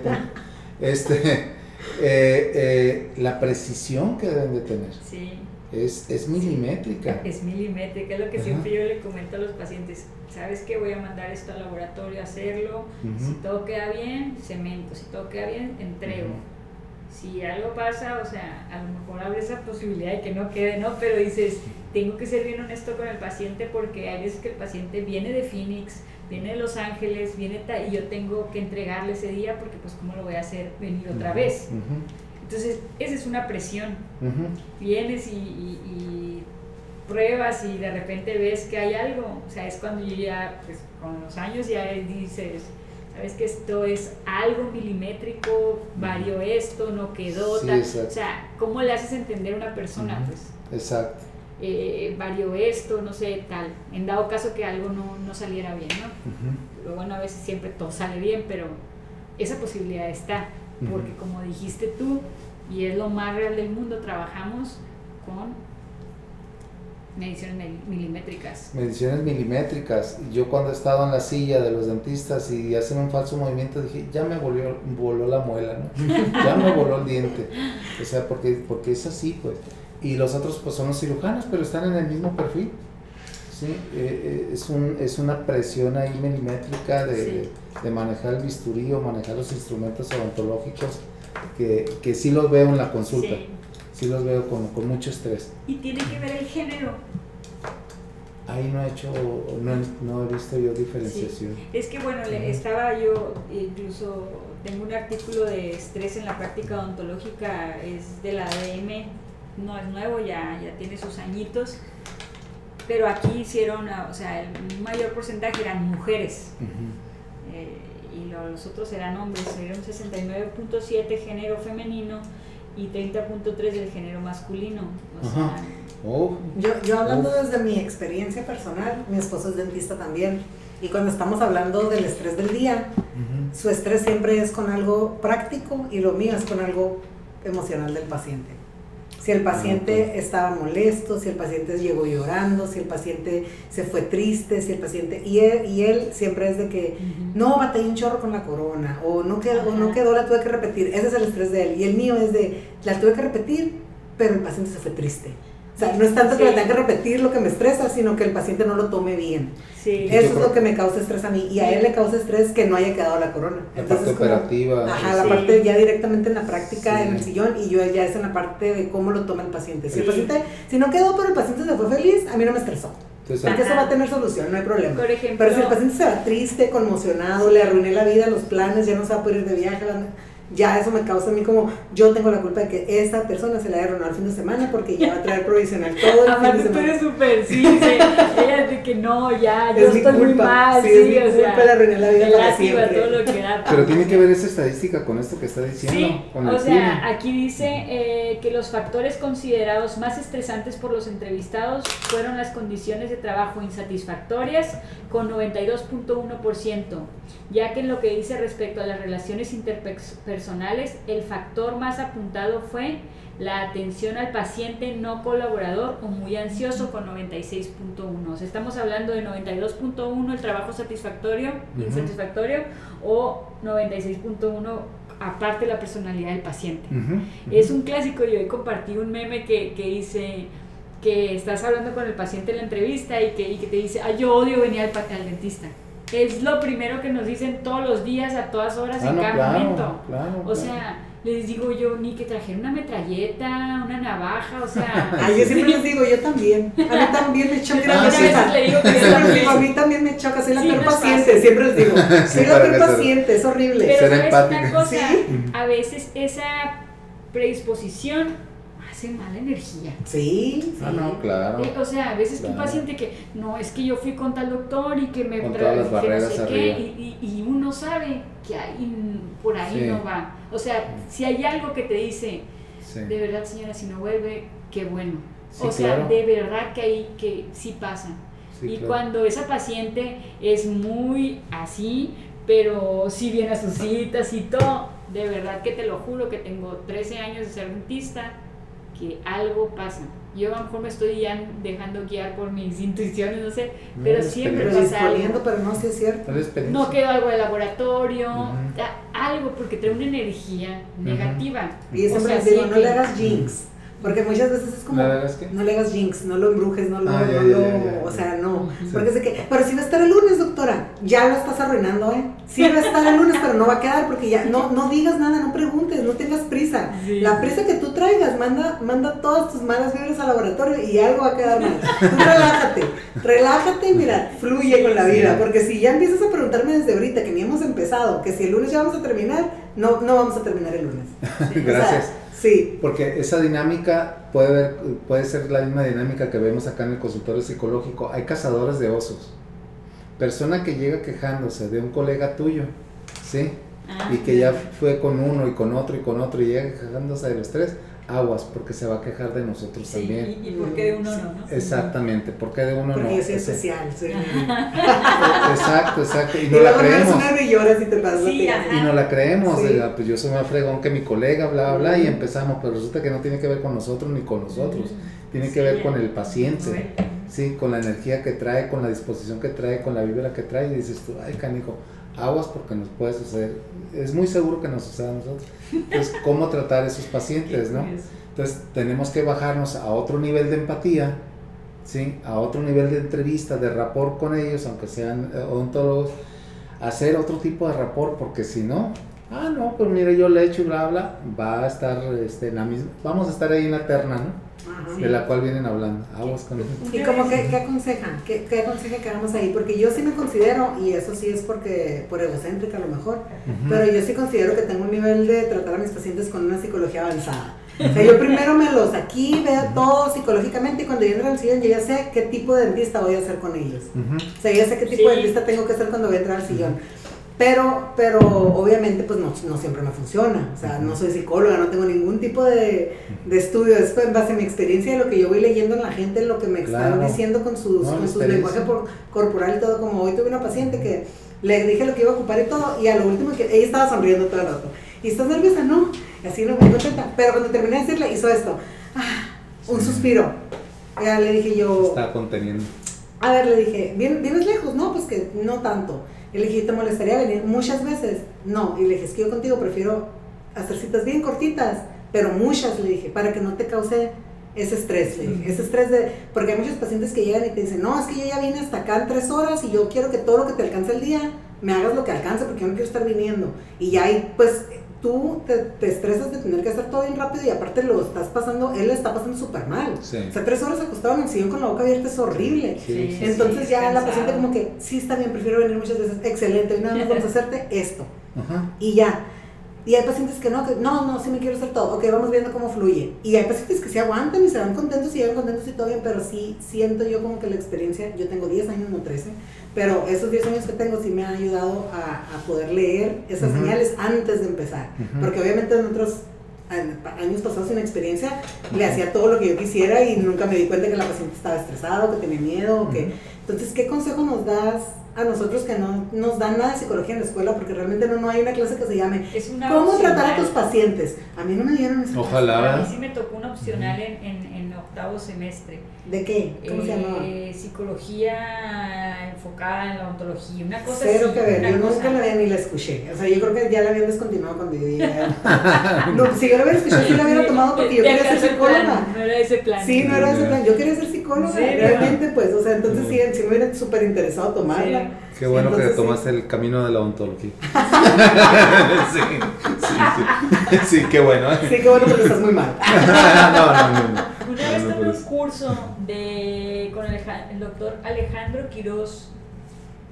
Este, (laughs) eh, eh, la precisión que deben de tener. Sí. Es, es milimétrica. Es milimétrica, es lo que siempre yo le comento a los pacientes. ¿Sabes qué? Voy a mandar esto al laboratorio a hacerlo. Si todo queda bien, cemento. Si todo queda bien, entrego. Si algo pasa, o sea, a lo mejor abre esa posibilidad de que no quede, ¿no? Pero dices, tengo que ser bien honesto con el paciente porque hay veces que el paciente viene de Phoenix, viene de Los Ángeles, viene y yo tengo que entregarle ese día porque pues cómo lo voy a hacer venir otra vez. Entonces, esa es una presión. Vienes y, pruebas y de repente ves que hay algo. O sea, es cuando yo ya, pues con los años ya dices, sabes que esto es algo milimétrico, varió esto, no quedó, tal. o sea, ¿cómo le haces entender a una persona? Pues, exacto. Eh, varió esto, no sé, tal. En dado caso que algo no, no saliera bien, ¿no? Bueno, a veces siempre todo sale bien, pero esa posibilidad está porque como dijiste tú, y es lo más real del mundo, trabajamos con mediciones milimétricas. Mediciones milimétricas. Yo cuando he estado en la silla de los dentistas y hacen un falso movimiento, dije, ya me volvió, voló la muela, ¿no? (laughs) ya me voló el diente. O sea, porque, porque es así, pues. Y los otros, pues son los cirujanos, pero están en el mismo perfil. Sí, eh, eh, es, un, es una presión ahí milimétrica de, de, manejar el bisturí o manejar los instrumentos odontológicos que, que sí los veo en la consulta. Sí, los veo con, con, mucho estrés. ¿Y tiene que ver el género? Ahí no he hecho, no, no he visto yo diferenciación. Es que bueno, estaba yo, incluso tengo un artículo de estrés en la práctica odontológica, es de la ADM, no es nuevo, ya, ya tiene sus añitos pero aquí hicieron, o sea, el mayor porcentaje eran mujeres eh, y los otros eran hombres, eran 69.7 género femenino y 30.3 del género masculino. O sea, oh. yo, yo hablando oh. desde mi experiencia personal, mi esposo es dentista también, y cuando estamos hablando del estrés del día, su estrés siempre es con algo práctico y lo mío es con algo emocional del paciente si el paciente estaba molesto, si el paciente llegó llorando, si el paciente se fue triste, si el paciente... Y él, y él siempre es de que, no, batallé un chorro con la corona, o no, quedó, no quedó, la tuve que repetir. Ese es el estrés de él. Y el mío es de, la tuve que repetir, pero el paciente se fue triste. O sea, no es tanto que le tenga que repetir lo que me estresa, sino que el paciente no lo tome bien. Sí. Eso es lo que me causa estrés a mí. Y a él le causa estrés que no haya quedado la corona. La parte operativa. Ajá, la parte ya directamente en la práctica, en el sillón, y yo ya es en la parte de cómo lo toma el paciente. Si el paciente, si no quedó, pero el paciente se fue feliz, a mí no me estresó. Entonces, Porque eso va a tener solución, no hay problema. Por ejemplo, pero si el paciente se va triste, conmocionado, le arruiné la vida, los planes, ya no se va a poder ir de viaje, ya eso me causa a mí como yo tengo la culpa de que esa persona se la haya arruinado el fin de semana porque ya va a traer provisional todo el (laughs) fin de semana. tú eres súper, sí, sí, (laughs) ella de que no, ya, yo estoy muy mal, sí, sí es mi culpa la arruiné la vida para siempre. Todo lo que da, Pero tiene que ver esa estadística con esto que está diciendo. Sí, o sea, aquí dice eh, que los factores considerados más estresantes por los entrevistados fueron las condiciones de trabajo insatisfactorias con 92.1%, ya que en lo que dice respecto a las relaciones interpersonales, el factor más apuntado fue la atención al paciente no colaborador o muy ansioso con 96.1. estamos hablando de 92.1 el trabajo satisfactorio, insatisfactorio o 96.1 aparte la personalidad del paciente. Es un clásico, yo hoy compartí un meme que, que dice que estás hablando con el paciente en la entrevista y que, y que te dice, ah, yo odio venir al, al, dentista. Es lo primero que nos dicen todos los días, a todas horas, en cada momento. o sea, les digo yo, ni que trajera una metralleta, una navaja, o sea... (laughs) Ay, yo siempre les digo, yo también. A mí también me choca. (laughs) Ah, a, a mí también me choca, soy la peor paciente, siempre les digo. soy la peor paciente, es horrible. Pero Ser empática. Una cosa, a veces esa predisposición hace mala energía. Sí, Ah, no, claro. Eh, o sea, a veces que un Claro. paciente que, no, es que yo fui con tal doctor y que me Con todas las que no barreras sé arriba. qué, y, y- uno sabe que ahí, mm, por ahí Sí. no va. O sea, si hay algo que te dice, Sí. de verdad señora, si no vuelve, qué bueno. Sí, o sea, claro. de verdad que ahí que sí pasa. Sí, y claro. cuando esa paciente es muy así, pero sí viene a sus citas y todo, de verdad que te lo juro que tengo 13 años de ser dentista, que algo pasa. Yo a lo mejor me estoy ya dejando guiar por mis intuiciones, no sé, No, pero siempre pasa algo. Pero no, sí es cierto. No quedó algo de laboratorio, a- algo porque trae una energía negativa. Y O siempre sea, les digo, no que- le hagas jinx. Porque muchas veces es como, ¿No le hagas qué? no le hagas jinx, no lo embrujes, no lo, Ah, ya, no ya, lo- ya, ya, o sea, no. Sí. Porque es de que, pero si va a estar el lunes, doctora, ya lo estás arruinando, ¿eh? Sí va a estar el lunes, pero no va a quedar porque ya, no, no digas nada, no preguntes, no tengas prisa. Sí. La prisa que tú traigas, manda, manda todas tus malas vibras al laboratorio y algo va a quedar mal. Tú relájate, relájate y mira, fluye con la vida, porque si ya empiezas a preguntarme desde ahorita que ni hemos empezado, que si el lunes ya vamos a terminar, no, no vamos a terminar el lunes. (laughs) O sea, Gracias. Sí, Porque esa dinámica puede, ver, puede ser la misma dinámica que vemos acá en el consultorio psicológico. Hay cazadores de osos. Persona que llega quejándose de un colega tuyo, ¿sí? Ah, Y que ya fue con uno y con otro y con otro y llega quejándose de los tres, aguas, porque se va a quejar de nosotros Sí, también. y, y por qué de uno no, ¿no? Exactamente, porque de uno porque no. yo soy especial. Soy (laughs) Exacto, exacto. Y y no la me das creemos. una y lloras y te pasas Sí, la. Y no la creemos, Sí. diga, pues yo soy más fregón que mi colega, bla, bla, bla, y empezamos, pero resulta que no tiene que ver con nosotros ni con nosotros, tiene que Sí, ver con el paciente, sí, con la energía que trae, con la disposición que trae, con la vibra que trae, y dices tú, ay, canijo, aguas porque nos puede suceder, es muy seguro que nos suceda a nosotros. Entonces, ¿cómo tratar a esos pacientes, no? Entonces, tenemos que bajarnos a otro nivel de empatía, ¿sí? A otro nivel de entrevista, de rapport con ellos, aunque sean eh, odontólogos, hacer otro tipo de rapport, porque si no, ah, no, pues mire, yo le he hecho y bla, bla, va a estar este, en la misma, vamos a estar ahí en la terna, ¿no? Ajá. De la cual vienen hablando, aguas con eso. ¿Y como que, qué aconsejan? ¿Qué, ¿Qué aconseja que hagamos ahí? Porque yo sí me considero, y eso sí es porque por egocéntrica a lo mejor, pero yo sí considero que tengo un nivel de tratar a mis pacientes con una psicología avanzada. O sea, yo primero me los aquí, veo todo psicológicamente y cuando yo entro al sillón yo ya sé qué tipo de dentista voy a hacer con ellos. O sea, ya sé qué tipo de dentista tengo que hacer cuando voy a entrar al sillón. Pero, pero obviamente pues no, no siempre me funciona. O sea, no soy psicóloga, no tengo ningún tipo de, de estudio. Es en base a mi experiencia de lo que yo voy leyendo en la gente, lo que me están Claro. diciendo con sus, No, con experiencia. lenguaje por- corporal y todo. Como hoy tuve una paciente que le dije lo que iba a ocupar y todo, y a lo último que ella estaba sonriendo todo el rato. ¿Y estás nerviosa? No. Y así no me contenta. Pero cuando terminé de decirle, hizo esto. Ah, un Sí. suspiro. Ya le dije yo, Está conteniendo. a ver, le dije, "¿Vien- ¿vienes lejos? No, pues que no tanto. Y le dije, ¿te molestaría venir muchas veces? No. Y le dije, es que yo contigo prefiero hacer citas bien cortitas, pero muchas, le dije, para que no te cause ese estrés, le dije, ese estrés de, porque hay muchos pacientes que llegan y te dicen, no, es que yo ya vine hasta acá en tres horas y yo quiero que todo lo que te alcance el día, me hagas lo que alcance porque yo no quiero estar viniendo. Y ya ahí, pues, tú te, te estresas de tener que hacer todo bien rápido y aparte lo estás pasando, él le está pasando súper mal. Sí. O sea, tres horas acostado en el sillón con la boca abierta es horrible. Sí, sí, Entonces sí, ya la paciente como que, sí está bien, prefiero venir muchas veces, excelente, hoy nada más vamos a hacerte esto. Ajá. Y ya. Y hay pacientes que no, que no, no, sí me quiero hacer todo, ok, vamos viendo cómo fluye. Y hay pacientes que se aguantan y se van contentos y llegan contentos y todo bien, pero sí siento yo como que la experiencia, yo tengo 10 años, no 13, pero esos 10 años que tengo sí me han ayudado a, a poder leer esas Ujú. señales antes de empezar. Ujú. Porque obviamente en otros años pasados sin experiencia le hacía todo lo que yo quisiera y nunca me di cuenta que la paciente estaba estresada o que tenía miedo. o que... Entonces, ¿qué consejo nos das a nosotros que no nos dan nada de psicología en la escuela? Porque realmente no, no hay una clase que se llame Es una ¿Cómo opcional. tratar a tus pacientes? A mí no me dieron esa Ojalá. A mí sí me tocó una opcional en, en, en octavo semestre. ¿De qué? ¿Cómo se llamaba? Eh, psicología enfocada en la ontología, una cosa Cero así, que ver, yo nunca la vi ni la escuché. O sea, yo creo que ya la habían descontinuado cuando yo llegué. (laughs) No, si yo la hubiera escuchado, sí la hubiera tomado porque yo quería ser plan, psicóloga. No era ese plan. Sí, no era ese plan. Yo quería ser psicóloga, ¿En serio? realmente, pues. O sea, entonces sí, sí me hubiera súper interesado tomarla. Qué bueno Entonces, que sí. tomaste el camino de la ontología. (laughs) sí, sí, sí. (laughs) Sí, qué bueno. ¿eh? Sí, qué bueno porque estás muy mal. (laughs) no, no, no, no. Una vez tomé un curso de, con Aleja- el doctor Alejandro Quiroz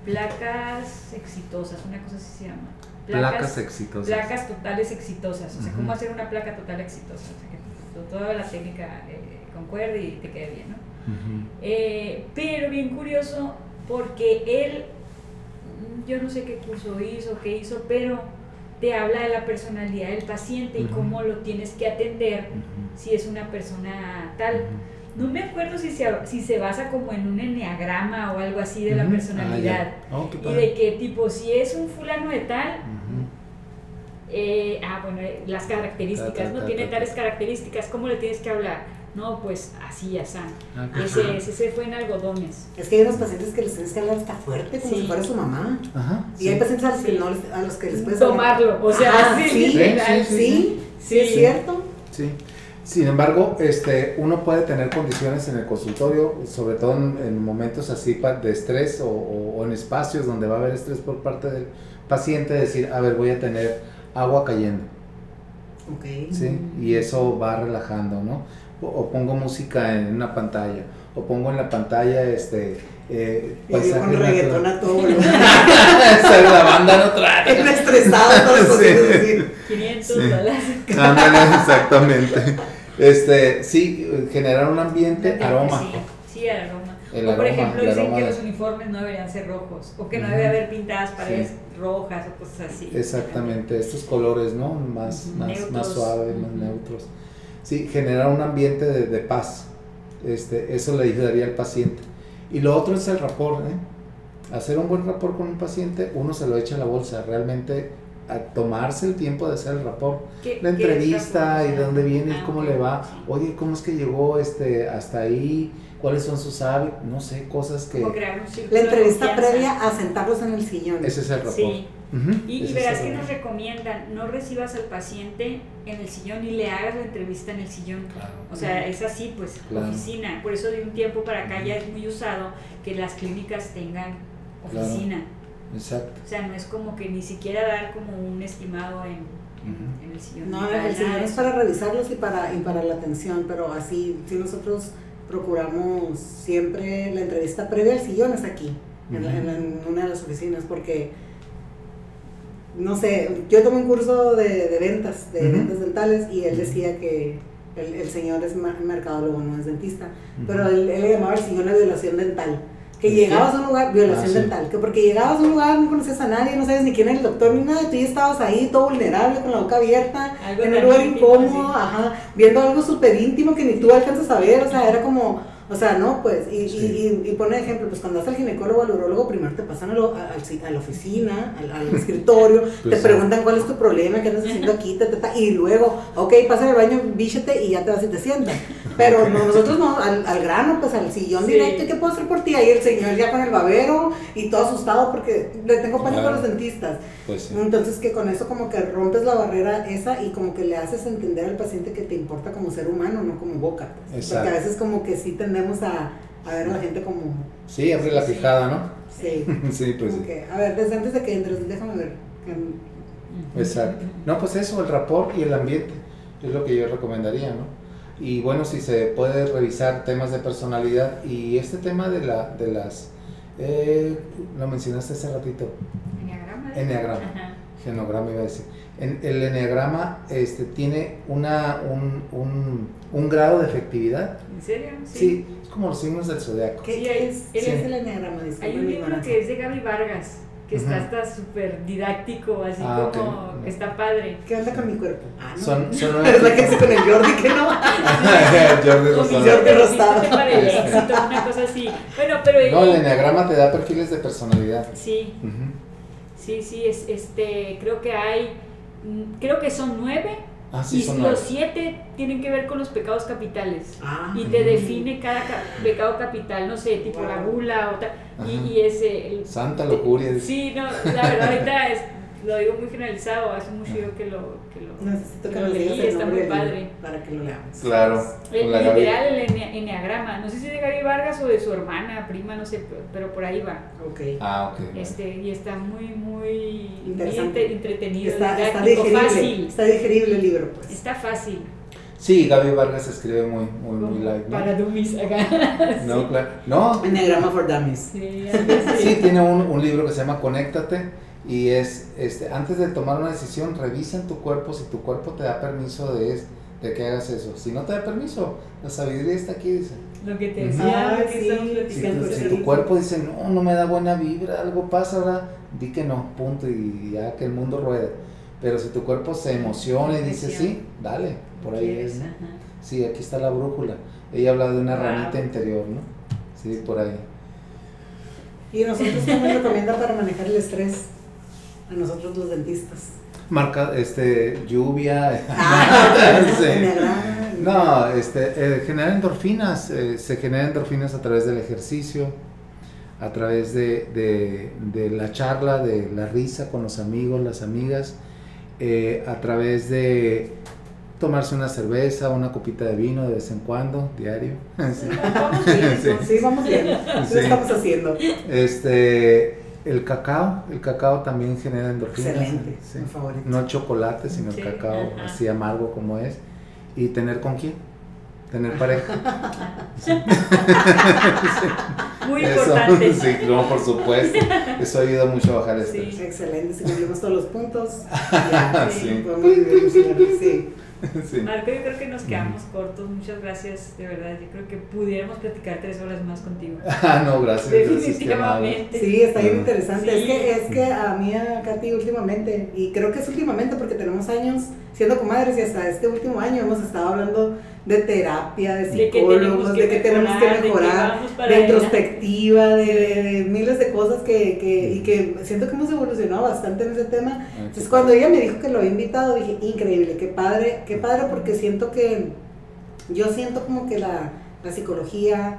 placas exitosas, una cosa así se llama. Placas, exitosas. Placas totales exitosas, o sea, cómo hacer una placa total exitosa, o sea, que toda la técnica eh, concuerde y te quede bien, ¿no? Eh, pero bien curioso porque él, yo no sé qué curso hizo, qué hizo, pero te habla de la personalidad del paciente y cómo lo tienes que atender si es una persona tal. No me acuerdo si se, si se basa como en un enneagrama o algo así de la personalidad. Ah, oh, y de qué tipo, si es un fulano de tal, eh, ah, bueno, eh, las características, ¿no? Tiene tales características, ¿cómo le tienes que hablar? No, pues así, así. Ah, ese, ese fue en algodones. Es que hay unos pacientes que les tienes que hablar hasta fuerte, como si fuera su mamá. Ajá, y hay pacientes a los, que no a los que les puedes Tomarlo, o sea, sí, sí, sí, es cierto. Sí. Sin embargo, este, uno puede tener condiciones en el consultorio, sobre todo en, momentos así de estrés o, o, en espacios donde va a haber estrés por parte del paciente, decir, a ver, voy a tener agua cayendo. Okay. ¿Sí? Y eso va relajando, ¿no? O, pongo música en una pantalla, o pongo en la pantalla este... Eh, y yo con reggaetón a todo (laughs) la banda no trae. Es estresado todos los sí. 500 dólares. exactamente. Este, sí, generar un ambiente, aroma. Sí, sí, aroma. o por ejemplo, dicen que los uniformes no deberían ser rojos, o que no debe haber pintadas paredes rojas o cosas así. Exactamente, estos colores, ¿no? Más, más, más suaves, más neutros. Sí, generar un ambiente de, de, paz. Este, eso le ayudaría al paciente. Y lo otro es el rapport, ¿eh? Hacer un buen rapport con un paciente, uno se lo echa a la bolsa. Realmente a tomarse el tiempo de hacer el rapport, la entrevista y de dónde viene, ah, cómo le va, oye, cómo es que llegó este hasta ahí, cuáles son sus hábitos, no sé, cosas que... La entrevista previa a sentarlos en el sillón. Ese es el rapport. Sí. Y, verás que nos recomiendan, no recibas al paciente en el sillón y le hagas la entrevista en el sillón. O sea, es así, pues, oficina. Por eso de un tiempo para acá ya es muy usado que las clínicas tengan oficina. Exacto. O sea, no es como que ni siquiera dar como un estimado en, el sillón. No, el sillón es para revisarlos y para, y para la atención, pero así, si nosotros procuramos siempre la entrevista previa al sillón es aquí, en, una de las oficinas, porque, no sé, yo tomé un curso de, ventas, de ventas dentales, y él decía que el, señor es mercadólogo, no es dentista, pero él, él, le llamaba el sillón la violación dental que llegabas a un lugar, violación ah, dental, que porque llegabas a un lugar, no conocías a nadie, no sabes ni quién era el doctor ni nada, tú ya estabas ahí todo vulnerable, con la boca abierta, en un lugar incómodo, ajá, viendo algo súper íntimo que ni tú alcanzas a ver, o sea, era como o sea, no, pues, y, y, y, pone ejemplo, pues cuando vas al ginecólogo o al urólogo, primero te pasan a, a, la oficina, al, (laughs) escritorio, pues te preguntan cuál es tu problema, qué andas haciendo aquí, y luego, ok, pasa al baño, bíchate y ya te vas y te sientas. Pero nosotros no, al, grano, pues al sillón directo, ¿qué puedo hacer por ti? Ahí el señor ya con el babero y todo asustado porque le tengo pánico a los dentistas. Pues Entonces que con eso como que rompes la barrera esa y como que le haces entender al paciente que te importa como ser humano, no como boca. Pues. Porque a veces como que sí tendemos a, a ver a la gente como... Sí, abre la fijada, ¿no? Sí. (laughs) sí, pues A ver, desde antes de que entres, déjame ver. Exacto. No, pues eso, el rapport y el ambiente es lo que yo recomendaría, ¿no? Y bueno, si se puede revisar temas de personalidad y este tema de, la, de las... Eh, lo mencionaste hace ratito, Enneagrama. Genograma iba a decir. En, el enneagrama este, tiene una, un, un, un, grado de efectividad. ¿En serio? Sí. es como los signos del zodiaco. ¿Qué es? es el enneagrama? Hay un libro que es de Gaby Vargas que está hasta súper didáctico, así ah, como que está padre. ¿Qué onda con mi cuerpo? Ah, no. Son, son (laughs) una... Es la que hace con el Jordi, que no. (laughs) Jordi Rosado. Jordi Rosado. para el éxito, una cosa así. Bueno, pero... No, el enneagrama te da perfiles de personalidad. Sí. Sí, sí, es, este, creo que hay, mm, creo que son nueve. Ah, sí, y los siete tienen que ver con los pecados capitales. Ah, y te define cada pecado capital, no sé, tipo la gula o tal. Y, y, ese. Santa locura. Sí, no, la verdad, ahorita es, lo digo muy generalizado, hace mucho yo que lo, que lo, Necesito que, lo leí, está muy padre. Para que lo leamos. Claro. El, literal, el enneagrama, no sé si de Gaby Vargas o de su hermana, prima, no sé, pero por ahí va. Ok. Ah, ok. Este, y está muy, muy, Interesante. entretenido, está, está digerible, fácil. Está digerible el libro, pues. Está fácil. Sí, Gaby Vargas escribe muy, muy, muy light. ¿no? Para dummies (laughs) acá. No, claro. No. Enneagrama for Dummies. Sí, sí tiene un, un, libro que se llama Conéctate y es, este, antes de tomar una decisión, revisa en tu cuerpo si tu cuerpo te da permiso de, de que hagas eso. Si no te da permiso, la sabiduría está aquí, dice. Lo que te decía, que sí. si, tu, cuerpo dice, no, no me da buena vibra, algo pasa, ahora di que no, punto, y ya que el mundo ruede. Pero si tu cuerpo se emociona y dice, sí, dale, por ahí es. Sí, aquí está la brújula. Ella habla de una ranita interior, ¿no? Sí, por ahí. ¿Y nosotros qué nos recomienda para manejar el estrés? A nosotros los dentistas. Marca, este, lluvia. Ah, (laughs) no, este, eh, genera endorfinas. Eh, se generan endorfinas a través del ejercicio, a través de, de, de la charla, de la risa con los amigos, las amigas, eh, a través de tomarse una cerveza, una copita de vino de vez en cuando, diario. (laughs) Sí, vamos bien. Sí. estamos haciendo. Este, el cacao, el cacao también genera endorfinas. Excelente, mi favorito. No chocolate, sino el cacao así amargo como es. ¿Y tener con quién? Tener pareja. (laughs) (laughs) Muy importante. Sí, no, por supuesto. Eso ayuda mucho a bajar el estrés. Excelente, si cumplimos todos los puntos. (laughs) Ya, sí. Podemos sí. (laughs) Marco, yo creo que nos quedamos cortos. Muchas gracias, de verdad. Yo creo que pudiéramos platicar tres horas más contigo. (laughs) Ah, no, gracias. Definitivamente. sí, está bien interesante. Es, que, es que a mí, a Katy, últimamente, y creo que es últimamente porque tenemos años siendo comadres y hasta este último año hemos estado hablando de terapia, de psicólogos, de que tenemos que mejorar, de, introspectiva, de, miles de cosas que, que, y que siento que hemos evolucionado bastante en ese tema. Entonces cuando ella me dijo que lo había invitado, dije, increíble, qué padre, qué padre porque siento que, yo siento como que la, la psicología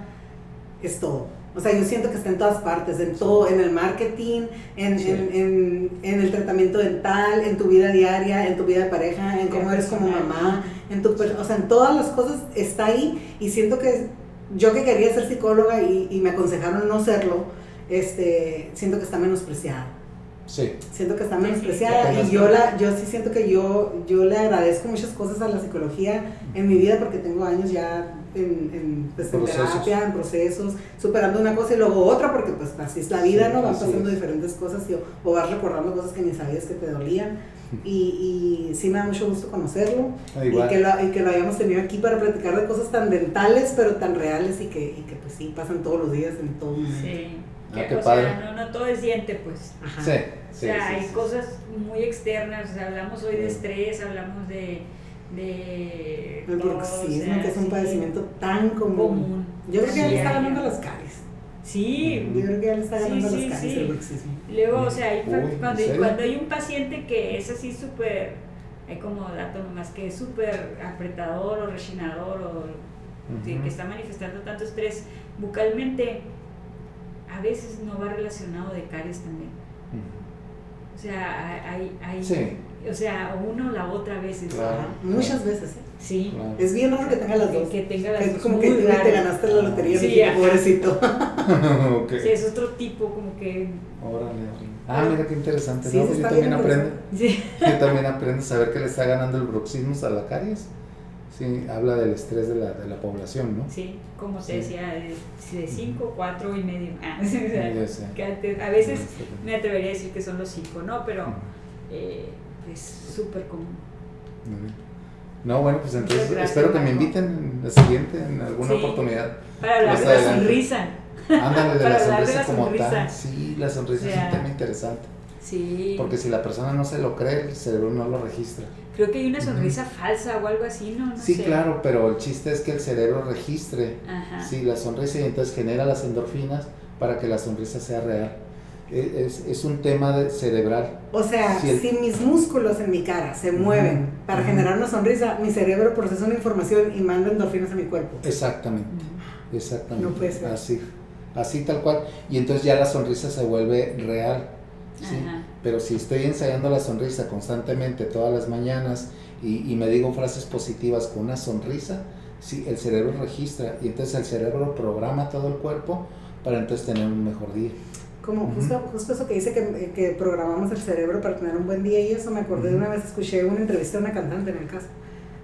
es todo. O sea, yo siento que está en todas partes, en todo, en el marketing, en, en, en, en, el tratamiento dental, en tu vida diaria, en tu vida de pareja, en cómo eres como mamá, en tu, o sea, en todas las cosas está ahí y siento que yo que quería ser psicóloga y, y me aconsejaron no serlo, este, siento que está menospreciada. Sí. Siento que está menospreciada y yo la yo sí siento que yo yo le agradezco muchas cosas a la psicología en mi vida porque tengo años ya en, en, pues, en terapia, en procesos, superando una cosa y luego otra, porque pues así es la vida, ¿no? Van pasando diferentes cosas y, o vas recordando cosas que ni sabías que te dolían. (laughs) Y, y sí me da mucho gusto conocerlo ah, y que, lo, y que lo hayamos tenido aquí para platicar de cosas tan dentales, pero tan reales y que, y que pues sí, pasan todos los días en todo momento. Sí. Ah, que, o sea, no, no todo es diente, pues. Sí, o sea, hay cosas muy externas. O sea, hablamos hoy de estrés, hablamos de de el bruxismo, que es un padecimiento tan común. Yo creo que ya le está ganando las caries. Sí. Yo creo que ya le está ganando las caries el bruxismo. Luego, o sea, hay, cuando, cuando, hay un paciente que es así súper, hay como dato más que es súper apretador o rechinador o que está manifestando tanto estrés bucalmente, a veces no va relacionado de caries también. O sea, hay, hay o sea, uno la otra vez. Muchas veces, ¿eh? Sí. Es bien raro que tenga las dos. Que tenga las dos. Como que te ganaste la lotería, sí, pobrecito. (laughs) Sí, es otro tipo, como que. Órale, Ah, mira qué interesante, ¿no? Yo también aprendo. Sí. Yo también aprendo a saber que le está ganando el bruxismo a la caries. Sí, habla del estrés de la, de la población, ¿no? Sí, como te decía, de 5, 4 y medio. (laughs) Ah, o sea, que a veces me atrevería a decir que son los 5, ¿no? Pero eh, es súper común. No, bueno, pues entonces espero que me inviten en la siguiente, en alguna oportunidad. Para hablar de la sonrisa. Ándale, de la sonrisa como tal. Sí, la sonrisa es un tema interesante. Sí. Porque si la persona no se lo cree, el cerebro no lo registra. Creo que hay una sonrisa falsa o algo así, ¿no? sí, claro, pero el chiste es que el cerebro registre sí, la sonrisa y entonces genera las endorfinas para que la sonrisa sea real. E, es, es un tema de cerebral. O sea, si, mis músculos en mi cara se mueven para generar una sonrisa, mi cerebro procesa una información y manda endorfinas a mi cuerpo. Exactamente, exactamente. No puede ser. Así, así tal cual. Y entonces ya la sonrisa se vuelve real. ¿Sí? Pero si estoy ensayando la sonrisa constantemente todas las mañanas y, y me digo frases positivas con una sonrisa, sí, el cerebro registra y entonces el cerebro programa todo el cuerpo para entonces tener un mejor día como justo, justo eso que dice que, que, programamos el cerebro para tener un buen día y eso me acordé de una vez escuché una entrevista de una cantante en el caso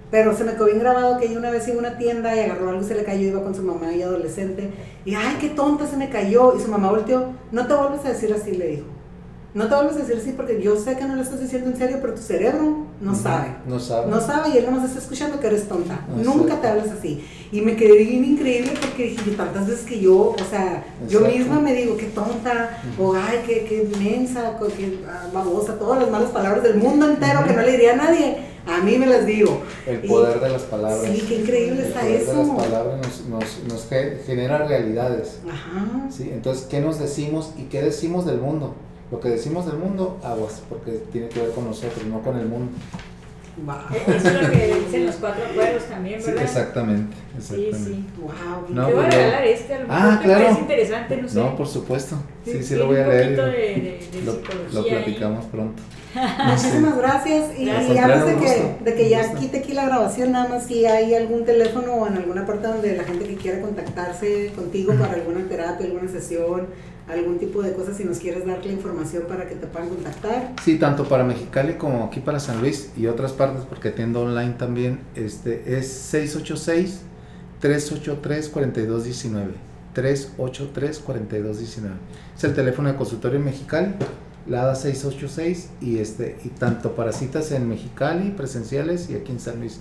Pero se me quedó bien grabado que ella una vez iba a una tienda y agarró algo y se le cayó, iba con su mamá y adolescente. Y ay, qué tonta se me cayó. Y su mamá volteó, no te vuelves a decir así, le dijo. No te vuelves a decir así porque yo sé que no lo estás diciendo en serio, pero tu cerebro no sabe. No sabe. No sabe y él nomás está escuchando que eres tonta. Nunca te hablas así. Y me quedé bien increíble porque dije, tantas veces que yo, o sea, yo misma me digo, qué tonta, o ay, qué, qué inmensa, qué ah, babosa, todas las malas palabras del mundo entero que no le diría a nadie a mí me las digo. El poder de las palabras. Sí, qué increíble está eso. El poder de las palabras nos, nos, genera realidades. Ajá. ¿sí? Entonces, ¿qué nos decimos y qué decimos del mundo? Lo que decimos del mundo, aguas, porque tiene que ver con nosotros, no con el mundo. Wow. (laughs) Eso es lo que dicen los cuatro pueblos también, ¿verdad? Sí, exactamente, exactamente. Sí, sí. Wow. No, Te voy a regalar este, a lo mejor ah, te claro. parece interesante, no sé. No, por supuesto. Sí, sí, lo voy a leer. De, de, de lo, lo, platicamos pronto. (laughs) Muchísimas gracias. Y, antes de que, de que ya quite aquí la grabación, nada más si hay algún teléfono o en alguna parte donde la gente que quiera contactarse contigo para alguna terapia, alguna sesión, algún tipo de cosas, si nos quieres dar la información para que te puedan contactar. Sí, tanto para Mexicali como aquí para San Luis y otras partes, porque atiendo online también, este es 686 383 4219 383 4219 Es el teléfono de consultorio en Mexicali la ADA 686 y este y tanto para citas en Mexicali presenciales y aquí en San Luis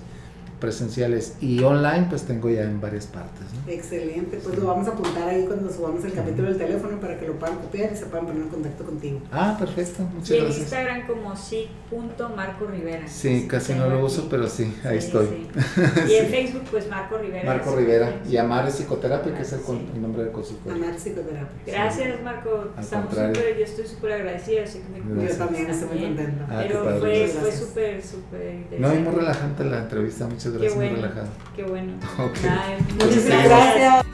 presenciales y online pues tengo ya en varias partes. Excelente, pues lo vamos a apuntar ahí cuando subamos el capítulo del teléfono para que lo puedan copiar y se puedan poner en contacto contigo. Ah, perfecto, muchas y gracias. en Instagram como sí.marco Rivera. Sí, casi no lo uso, pero sí, ahí estoy. (laughs) Y en Facebook pues Marco Rivera. Marco Rivera y Amar Psicoterapia, que es el, el, nombre del consultorio. Amar Psicoterapia. Gracias Marco, estamos súper, yo estoy súper agradecida, así que me Yo también estoy muy contenta. Ah, pero fue, fue súper, súper interesante. No, y muy relajante la entrevista, muchas gracias, Qué bueno, muy relajado. Qué bueno. (laughs) Okay. Muchas gracias.